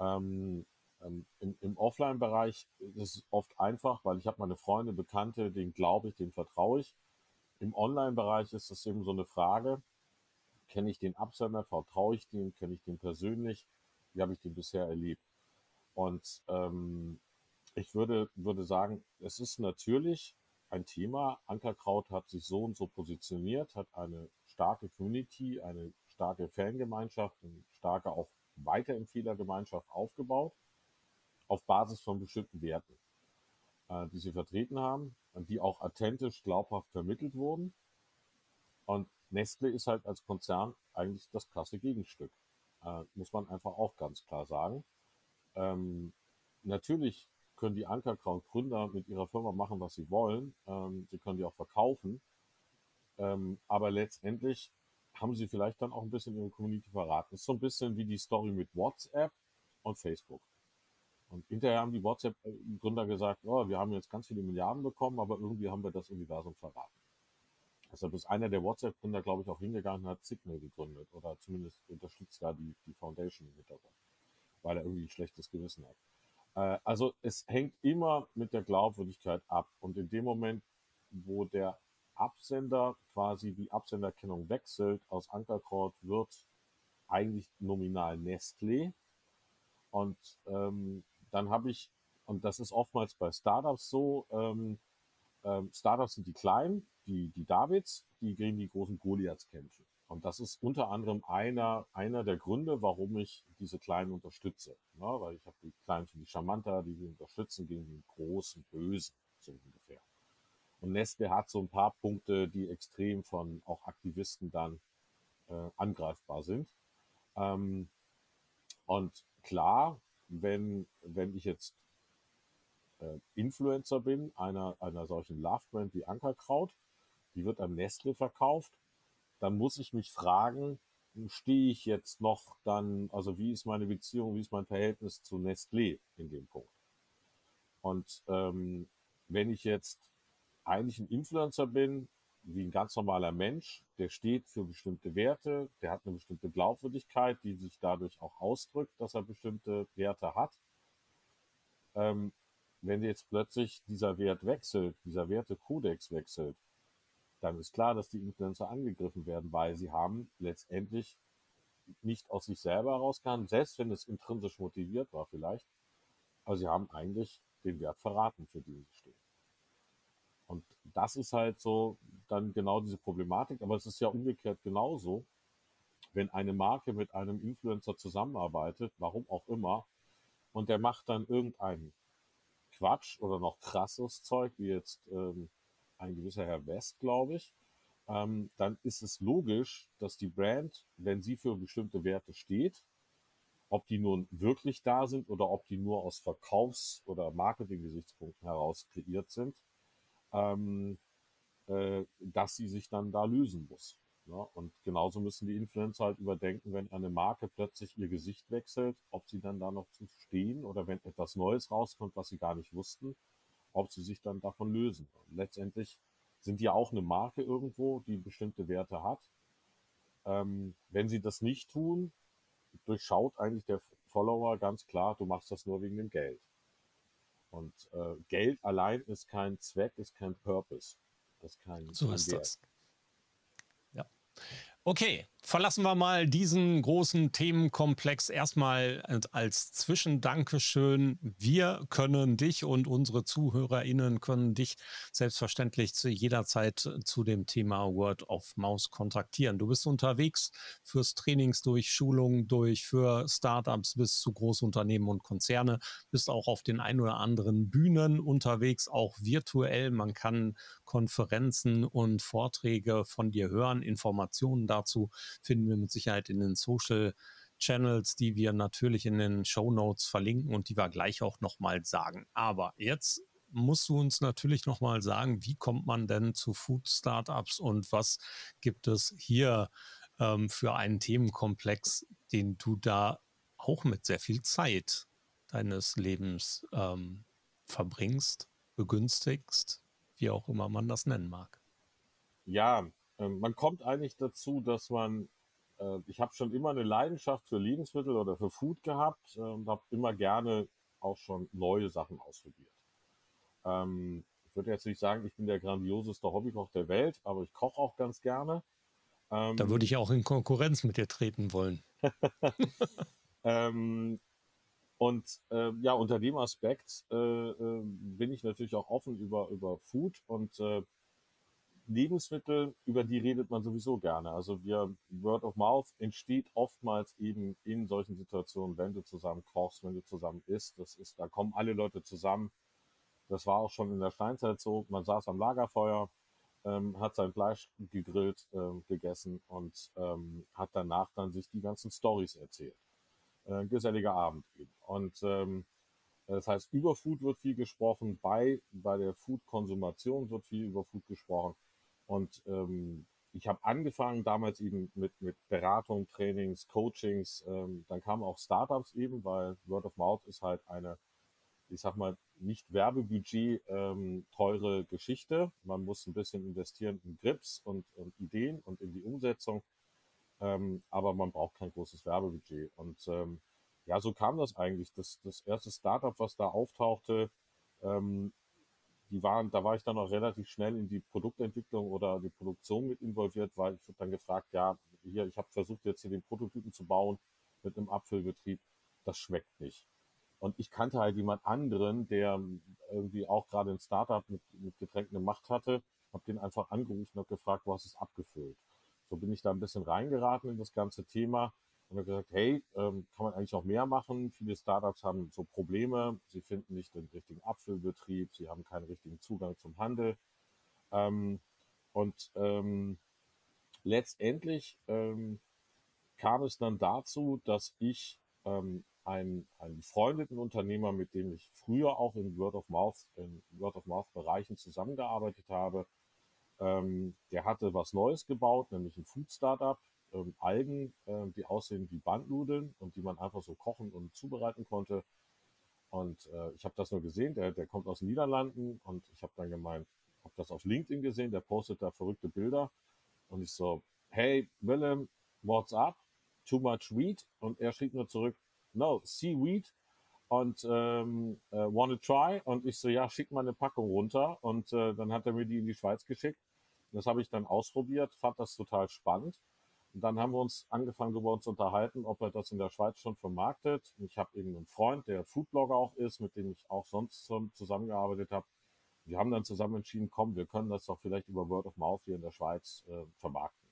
Ähm, ähm, im, Im Offline-Bereich ist es oft einfach, weil ich habe meine Freunde, Bekannte, denen glaube ich, denen vertraue ich. Im Online-Bereich ist es eben so eine Frage, kenne ich den Absender, vertraue ich dem, kenne ich den persönlich, wie habe ich den bisher erlebt? Und ähm, ich würde, würde sagen, es ist natürlich ein Thema. Ankerkraut hat sich so und so positioniert, hat eine starke Community, eine starke Fangemeinschaft, eine starke auch Weiterempfehlergemeinschaft aufgebaut auf Basis von bestimmten Werten, äh, die sie vertreten haben und die auch authentisch, glaubhaft vermittelt wurden. Und Nestle ist halt als Konzern eigentlich das klasse Gegenstück, äh, muss man einfach auch ganz klar sagen. Ähm, natürlich können die Ankerkraut-Gründer mit ihrer Firma machen, was sie wollen. Ähm, sie können die auch verkaufen. Ähm, aber letztendlich haben sie vielleicht dann auch ein bisschen ihre Community verraten. Ist so ein bisschen wie die Story mit WhatsApp und Facebook. Und hinterher haben die WhatsApp-Gründer gesagt, oh, wir haben jetzt ganz viele Milliarden bekommen, aber irgendwie haben wir das Universum verraten. Deshalb ist einer der WhatsApp-Gründer, glaube ich, auch hingegangen und hat Signal gegründet oder zumindest unterstützt da die, die Foundation im Hintergrund, weil er irgendwie ein schlechtes Gewissen hat. Äh, also es hängt immer mit der Glaubwürdigkeit ab. Und in dem Moment, wo der Absender quasi die Absenderkennung wechselt aus Ankerkraut, wird eigentlich nominal Nestlé. Und ähm, dann habe ich, und das ist oftmals bei Startups so, ähm, ähm, Startups sind die Kleinen, die, die Davids, die gegen die großen Goliaths kämpfen. Und das ist unter anderem einer, einer der Gründe, warum ich diese Kleinen unterstütze. Ja, weil ich habe die Kleinen für die Charmanter, die wir unterstützen gegen den großen Bösen, so ungefähr. Und Nestle hat so ein paar Punkte, die extrem von auch Aktivisten dann äh, angreifbar sind. Ähm, und klar, wenn, wenn ich jetzt äh, Influencer bin, einer, einer solchen Love-Brand wie Ankerkraut, die wird an Nestle verkauft, dann muss ich mich fragen, stehe ich jetzt noch dann, also wie ist meine Beziehung, wie ist mein Verhältnis zu Nestlé in dem Punkt? Und ähm, wenn ich jetzt eigentlich ein Influencer bin, wie ein ganz normaler Mensch, der steht für bestimmte Werte, der hat eine bestimmte Glaubwürdigkeit, die sich dadurch auch ausdrückt, dass er bestimmte Werte hat. Ähm, wenn jetzt plötzlich dieser Wert wechselt, dieser Wertekodex wechselt, dann ist klar, dass die Influencer angegriffen werden, weil sie haben letztendlich nicht aus sich selber herausgehandelt, selbst wenn es intrinsisch motiviert war vielleicht, aber sie haben eigentlich den Wert verraten, für den sie stehen. Und das ist halt so dann genau diese Problematik, aber es ist ja umgekehrt genauso, wenn eine Marke mit einem Influencer zusammenarbeitet, warum auch immer, und der macht dann irgendeinen Quatsch oder noch krasses Zeug, wie jetzt ähm, ein gewisser Herr West, glaube ich, ähm, dann ist es logisch, dass die Brand, wenn sie für bestimmte Werte steht, ob die nun wirklich da sind oder ob die nur aus Verkaufs- oder Marketing-Gesichtspunkten heraus kreiert sind, ähm, äh, dass sie sich dann da lösen muss. Ja, ne? und genauso müssen die Influencer halt überdenken, wenn eine Marke plötzlich ihr Gesicht wechselt, ob sie dann da noch zu stehen oder wenn etwas Neues rauskommt, was sie gar nicht wussten, ob sie sich dann davon lösen. Letztendlich sind die auch eine Marke irgendwo, die bestimmte Werte hat. Ähm, wenn sie das nicht tun, durchschaut eigentlich der Follower ganz klar, du machst das nur wegen dem Geld. Und äh, Geld allein ist kein Zweck, ist kein Purpose. Das ist kein, so kein ist Wert. das. Ja. Okay, verlassen wir mal diesen großen Themenkomplex erstmal als Zwischendankeschön. Wir können dich und unsere ZuhörerInnen können dich selbstverständlich zu jeder Zeit zu dem Thema Word of Mouse kontaktieren. Du bist unterwegs fürs Trainings durch, Schulungen durch, für Startups bis zu Großunternehmen und Konzerne, bist auch auf den ein oder anderen Bühnen unterwegs, auch virtuell. Man kann Konferenzen und Vorträge von dir hören, Informationen dazu finden wir mit Sicherheit in den Social Channels, die wir natürlich in den Show Notes verlinken und die wir gleich auch nochmal sagen. Aber jetzt musst du uns natürlich nochmal sagen, wie kommt man denn zu Food Startups und was gibt es hier ähm, für einen Themenkomplex, den du da auch mit sehr viel Zeit deines Lebens ähm, verbringst, begünstigst, wie auch immer man das nennen mag. Ja, ähm, man kommt eigentlich dazu, dass man, äh, ich habe schon immer eine Leidenschaft für Lebensmittel oder für Food gehabt äh, und habe immer gerne auch schon neue Sachen ausprobiert. Ähm, ich würde jetzt nicht sagen, ich bin der grandioseste Hobbykoch der Welt, aber ich koche auch ganz gerne. Ähm, da würde ich auch in Konkurrenz mit dir treten wollen. ähm, und äh, ja, unter dem Aspekt äh, äh, bin ich natürlich auch offen über, über Food und äh, Lebensmittel, über die redet man sowieso gerne. Also wir, Word of Mouth entsteht oftmals eben in solchen Situationen, wenn du zusammen kochst, wenn du zusammen isst. Das ist, da kommen alle Leute zusammen. Das war auch schon in der Steinzeit so. Man saß am Lagerfeuer, ähm, hat sein Fleisch gegrillt, ähm, gegessen und ähm, hat danach dann sich die ganzen Stories erzählt. Äh, geselliger Abend eben. Und ähm, das heißt, über Food wird viel gesprochen, bei, bei der Food-Konsumation wird viel über Food gesprochen. Und ähm, ich habe angefangen damals eben mit, mit Beratung, Trainings, Coachings. Ähm, dann kamen auch Startups eben, weil Word of Mouth ist halt eine, ich sag mal, nicht Werbebudget ähm, teure Geschichte. Man muss ein bisschen investieren in Grips und, und Ideen und in die Umsetzung. Ähm, aber man braucht kein großes Werbebudget. Und ähm, ja, so kam das eigentlich. Das, das erste Startup, was da auftauchte, ähm, die waren, da war ich dann auch relativ schnell in die Produktentwicklung oder die Produktion mit involviert, weil ich wurde dann gefragt, ja, hier, ich habe versucht jetzt hier den Prototypen zu bauen mit einem Apfelbetrieb, das schmeckt nicht. Und ich kannte halt jemand anderen, der irgendwie auch gerade ein Startup mit, mit Getränken Macht hatte, habe den einfach angerufen und gefragt, wo hast du es abgefüllt? So bin ich da ein bisschen reingeraten in das ganze Thema und habe gesagt, hey, ähm, kann man eigentlich noch mehr machen? Viele Startups haben so Probleme, sie finden nicht den richtigen Abfüllbetrieb, sie haben keinen richtigen Zugang zum Handel. Ähm, und ähm, letztendlich ähm, kam es dann dazu, dass ich ähm, einen, einen befreundeten Unternehmer, mit dem ich früher auch in Word of Mouth, in Word of Mouth Bereichen zusammengearbeitet habe, ähm, der hatte was Neues gebaut, nämlich ein Food Startup, ähm, Algen, äh, die aussehen wie Bandnudeln und die man einfach so kochen und zubereiten konnte. Und äh, ich habe das nur gesehen, der, der kommt aus den Niederlanden und ich habe dann gemeint, habe das auf LinkedIn gesehen, der postet da verrückte Bilder und ich so, hey Willem, what's up? Too much weed? Und er schrieb nur zurück, no, seaweed und ähm, äh, wanna try? Und ich so, ja, schick mal eine Packung runter und äh, dann hat er mir die in die Schweiz geschickt. Das habe ich dann ausprobiert, fand das total spannend. Und dann haben wir uns angefangen, darüber uns unterhalten, ob er das in der Schweiz schon vermarktet. Ich habe eben einen Freund, der Foodblogger auch ist, mit dem ich auch sonst zusammengearbeitet habe. Wir haben dann zusammen entschieden, komm, wir können das doch vielleicht über Word of Mouth hier in der Schweiz äh, vermarkten.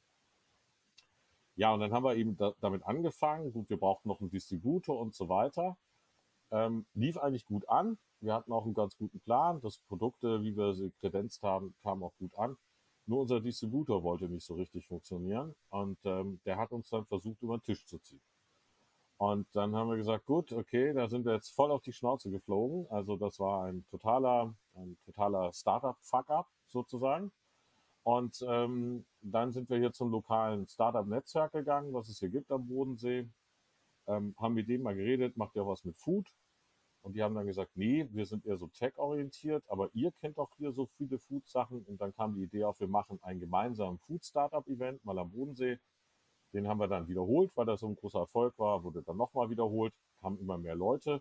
Ja, und dann haben wir eben da, damit angefangen. Gut, wir brauchten noch einen Distributor und so weiter. Ähm, lief eigentlich gut an. Wir hatten auch einen ganz guten Plan. Das Produkte, wie wir sie kredenzt haben, kamen auch gut an. Nur unser Distributor wollte nicht so richtig funktionieren und ähm, der hat uns dann versucht, über den Tisch zu ziehen. Und dann haben wir gesagt, gut, okay, da sind wir jetzt voll auf die Schnauze geflogen. Also das war ein totaler, ein totaler Startup-Fuck-up sozusagen. Und ähm, dann sind wir hier zum lokalen Startup-Netzwerk gegangen, was es hier gibt am Bodensee. Ähm, haben mit denen mal geredet, macht ihr was mit Food? Und die haben dann gesagt, nee, wir sind eher so tech-orientiert, aber ihr kennt doch hier so viele Food-Sachen. Und dann kam die Idee auf, wir machen ein gemeinsames Food-Startup-Event mal am Bodensee. Den haben wir dann wiederholt, weil das so ein großer Erfolg war, wurde dann nochmal wiederholt, kamen immer mehr Leute,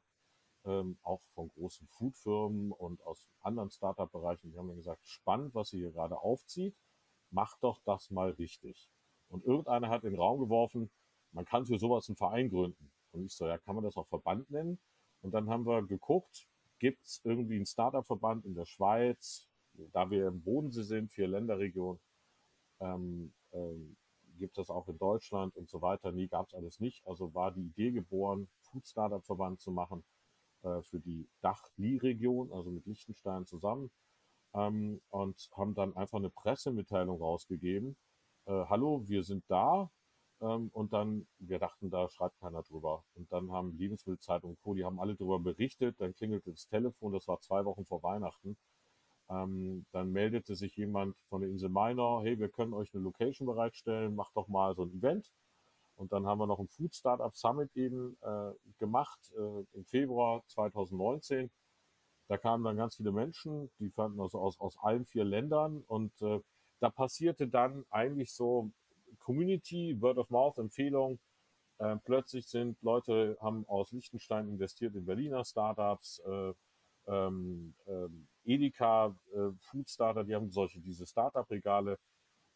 ähm, auch von großen Food-Firmen und aus anderen Startup-Bereichen. Die haben dann gesagt, spannend, was ihr hier gerade aufzieht, macht doch das mal richtig. Und irgendeiner hat in den Raum geworfen, man kann für sowas einen Verein gründen. Und ich so, ja, kann man das auch Verband nennen? Und dann haben wir geguckt, gibt es irgendwie einen Startup-Verband in der Schweiz, da wir im Bodensee sind, vier Länderregionen, ähm, ähm, gibt es auch in Deutschland und so weiter. Nie gab es alles nicht. Also war die Idee geboren, Food Startup Verband zu machen äh, für die Dach-Li-Region, also mit Liechtenstein zusammen. Ähm, und haben dann einfach eine Pressemitteilung rausgegeben. Äh, Hallo, wir sind da, und dann, wir dachten, da schreibt keiner drüber. Und dann haben Lebensmittelzeitung und Co., die haben alle drüber berichtet. Dann klingelte das Telefon, das war zwei Wochen vor Weihnachten. Ähm, dann meldete sich jemand von der Insel Minor, hey, wir können euch eine Location bereitstellen, macht doch mal so ein Event. Und dann haben wir noch ein Food Startup Summit eben äh, gemacht äh, im Februar 2019. Da kamen dann ganz viele Menschen, die fanden also aus, aus allen vier Ländern und äh, da passierte dann eigentlich so Community, Word of Mouth, Empfehlung. Äh, plötzlich sind Leute, haben aus Liechtenstein investiert in Berliner Startups, äh, ähm, ähm, Edeka, äh, Food Starter, die haben solche, diese Startup-Regale,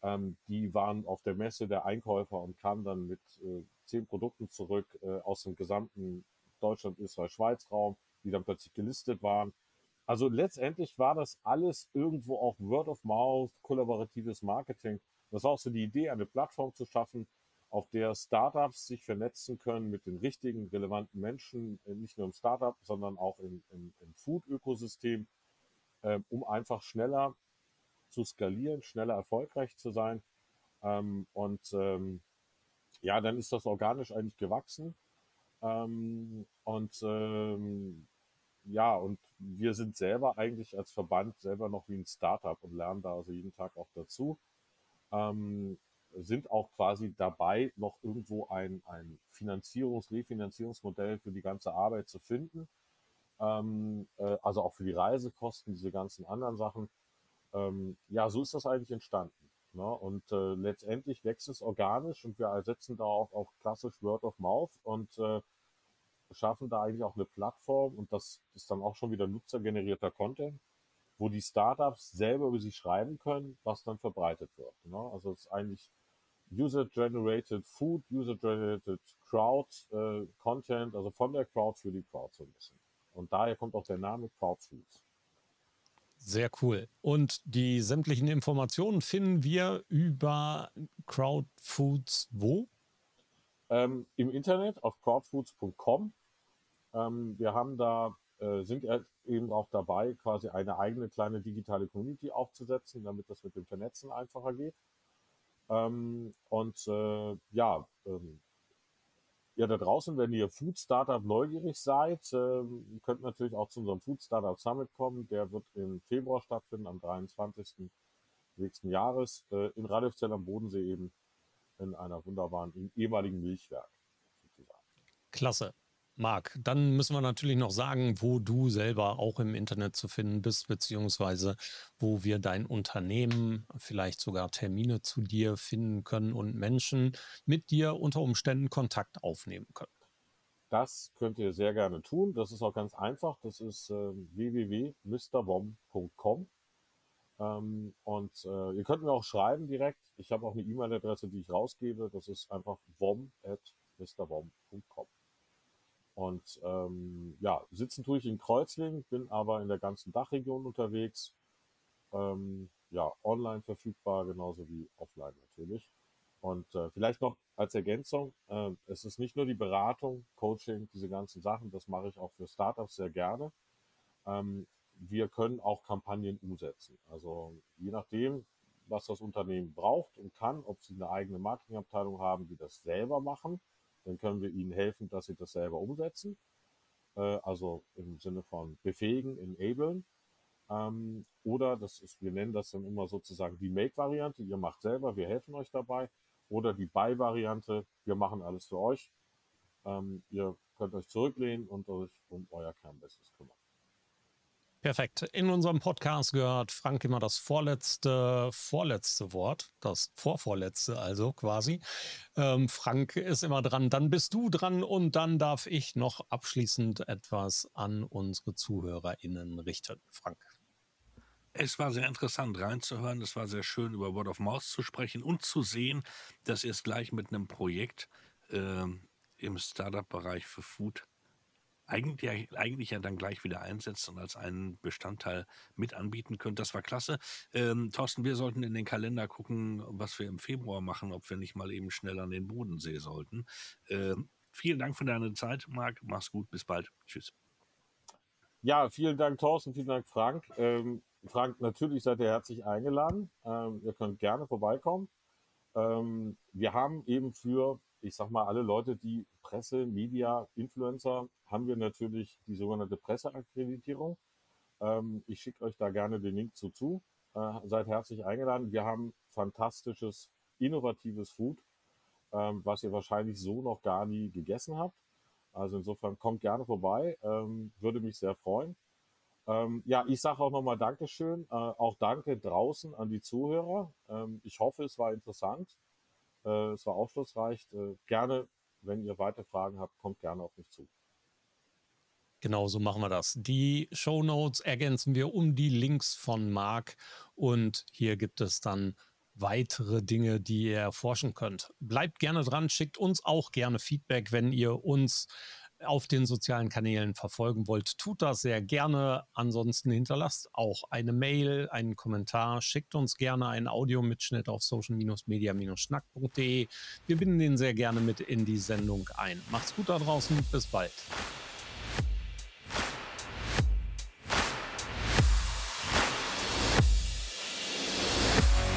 ähm, die waren auf der Messe der Einkäufer und kamen dann mit äh, zehn Produkten zurück äh, aus dem gesamten Deutschland, Österreich, Schweiz-Raum, die dann plötzlich gelistet waren. Also letztendlich war das alles irgendwo auch Word of Mouth, kollaboratives Marketing. Das war auch so die Idee, eine Plattform zu schaffen, auf der Startups sich vernetzen können mit den richtigen, relevanten Menschen, äh, nicht nur im Startup, sondern auch im, im, im Food-Ökosystem, äh, um einfach schneller zu skalieren, schneller erfolgreich zu sein. Ähm, und ähm, ja, dann ist das organisch eigentlich gewachsen. Ähm, und ähm, ja, und wir sind selber eigentlich als Verband selber noch wie ein Startup und lernen da also jeden Tag auch dazu ähm, sind auch quasi dabei, noch irgendwo ein, ein Finanzierungs-, Refinanzierungsmodell für die ganze Arbeit zu finden. Ähm, äh, also auch für die Reisekosten, diese ganzen anderen Sachen. Ähm, ja, so ist das eigentlich entstanden. Ne? Und äh, letztendlich wächst es organisch und wir setzen da auch auf klassisch Word of Mouth und äh, schaffen da eigentlich auch eine Plattform und das ist dann auch schon wieder nutzergenerierter Content, wo die Startups selber über sich schreiben können, was dann verbreitet wird. Ne? Also es ist eigentlich User-Generated Food, User-Generated Crowd äh, Content, also von der Crowd für die Crowd so ein bisschen. Und daher kommt auch der Name Crowdfoods. Sehr cool. Und die sämtlichen Informationen finden wir über Crowdfoods wo? Ähm, Im Internet auf crowdfoods.com. Ähm, wir haben da, äh, sind eben auch dabei, quasi eine eigene kleine digitale Community aufzusetzen, damit das mit dem Vernetzen einfacher geht. Ähm, und äh, ja, ähm, ja, da draußen, wenn ihr Food Startup neugierig seid, äh, könnt natürlich auch zu unserem Food Startup Summit kommen. Der wird im Februar stattfinden, am 23. nächsten Jahres, äh, in Radolfzell am Bodensee eben in einer wunderbaren ehemaligen Milchwerk. Sozusagen. Klasse. Marc, dann müssen wir natürlich noch sagen, wo du selber auch im Internet zu finden bist, beziehungsweise wo wir dein Unternehmen, vielleicht sogar Termine zu dir finden können und Menschen mit dir unter Umständen Kontakt aufnehmen können. Das könnt ihr sehr gerne tun. Das ist auch ganz einfach. Das ist äh, www.mrbom.com. Ähm, und äh, ihr könnt mir auch schreiben direkt. Ich habe auch eine E-Mail-Adresse, die ich rausgebe. Das ist einfach vom.mrbom.com. Und ähm, ja, sitzen tue ich in Kreuzlingen, bin aber in der ganzen Dachregion unterwegs. Ähm, ja, online verfügbar, genauso wie offline natürlich. Und äh, vielleicht noch als Ergänzung, äh, es ist nicht nur die Beratung, Coaching, diese ganzen Sachen, das mache ich auch für Startups sehr gerne. Ähm, wir können auch Kampagnen umsetzen. Also je nachdem, was das Unternehmen braucht und kann, ob sie eine eigene Marketingabteilung haben, die das selber machen, dann können wir ihnen helfen, dass sie das selber umsetzen. Äh, also im Sinne von befähigen, enablen. Ähm, oder das ist, wir nennen das dann immer sozusagen die Make-Variante. Ihr macht selber, wir helfen euch dabei. Oder die Buy-Variante, wir machen alles für euch. Ähm, ihr könnt euch zurücklehnen und euch um euer Kernbusiness kümmern. Perfekt. In unserem Podcast gehört Frank immer das vorletzte, vorletzte Wort, das vorvorletzte also quasi. Ähm, Frank ist immer dran, dann bist du dran und dann darf ich noch abschließend etwas an unsere ZuhörerInnen richten. Frank. Es war sehr interessant reinzuhören. Es war sehr schön, über Word of Mouse zu sprechen und zu sehen, dass ihr es gleich mit einem Projekt äh, im Startup-Bereich für Food eigentlich, eigentlich ja dann gleich wieder einsetzt und als einen Bestandteil mit anbieten könnt. Das war klasse. Ähm, Thorsten, wir sollten in den Kalender gucken, was wir im Februar machen, ob wir nicht mal eben schnell an den Bodensee sollten. Ähm, vielen Dank für deine Zeit, Marc. Mach's gut. Bis bald. Tschüss. Ja, vielen Dank, Thorsten. Vielen Dank, Frank. Ähm, Frank, natürlich seid ihr herzlich eingeladen. Ähm, ihr könnt gerne vorbeikommen. Ähm, wir haben eben für ich sag mal, alle Leute, die Presse, Media, Influencer, haben wir natürlich die sogenannte Presseakkreditierung. Ähm, ich schicke euch da gerne den Link zu zu. Äh, seid herzlich eingeladen. Wir haben fantastisches, innovatives Food, ähm, was ihr wahrscheinlich so noch gar nie gegessen habt. Also insofern kommt gerne vorbei, ähm, würde mich sehr freuen. Ähm, ja, ich sage auch nochmal Dankeschön, äh, auch danke draußen an die Zuhörer. Ähm, ich hoffe, es war interessant. Äh, es war aufschlussreich. Äh, gerne, wenn ihr weitere Fragen habt, kommt gerne auf mich zu. Genau so machen wir das. Die Show Notes ergänzen wir um die Links von Marc und hier gibt es dann weitere Dinge, die ihr erforschen könnt. Bleibt gerne dran, schickt uns auch gerne Feedback, wenn ihr uns auf den sozialen Kanälen verfolgen wollt, tut das sehr gerne. Ansonsten hinterlasst auch eine Mail, einen Kommentar, schickt uns gerne einen Audiomitschnitt auf social-media-schnack.de. Wir binden den sehr gerne mit in die Sendung ein. Macht's gut da draußen, bis bald.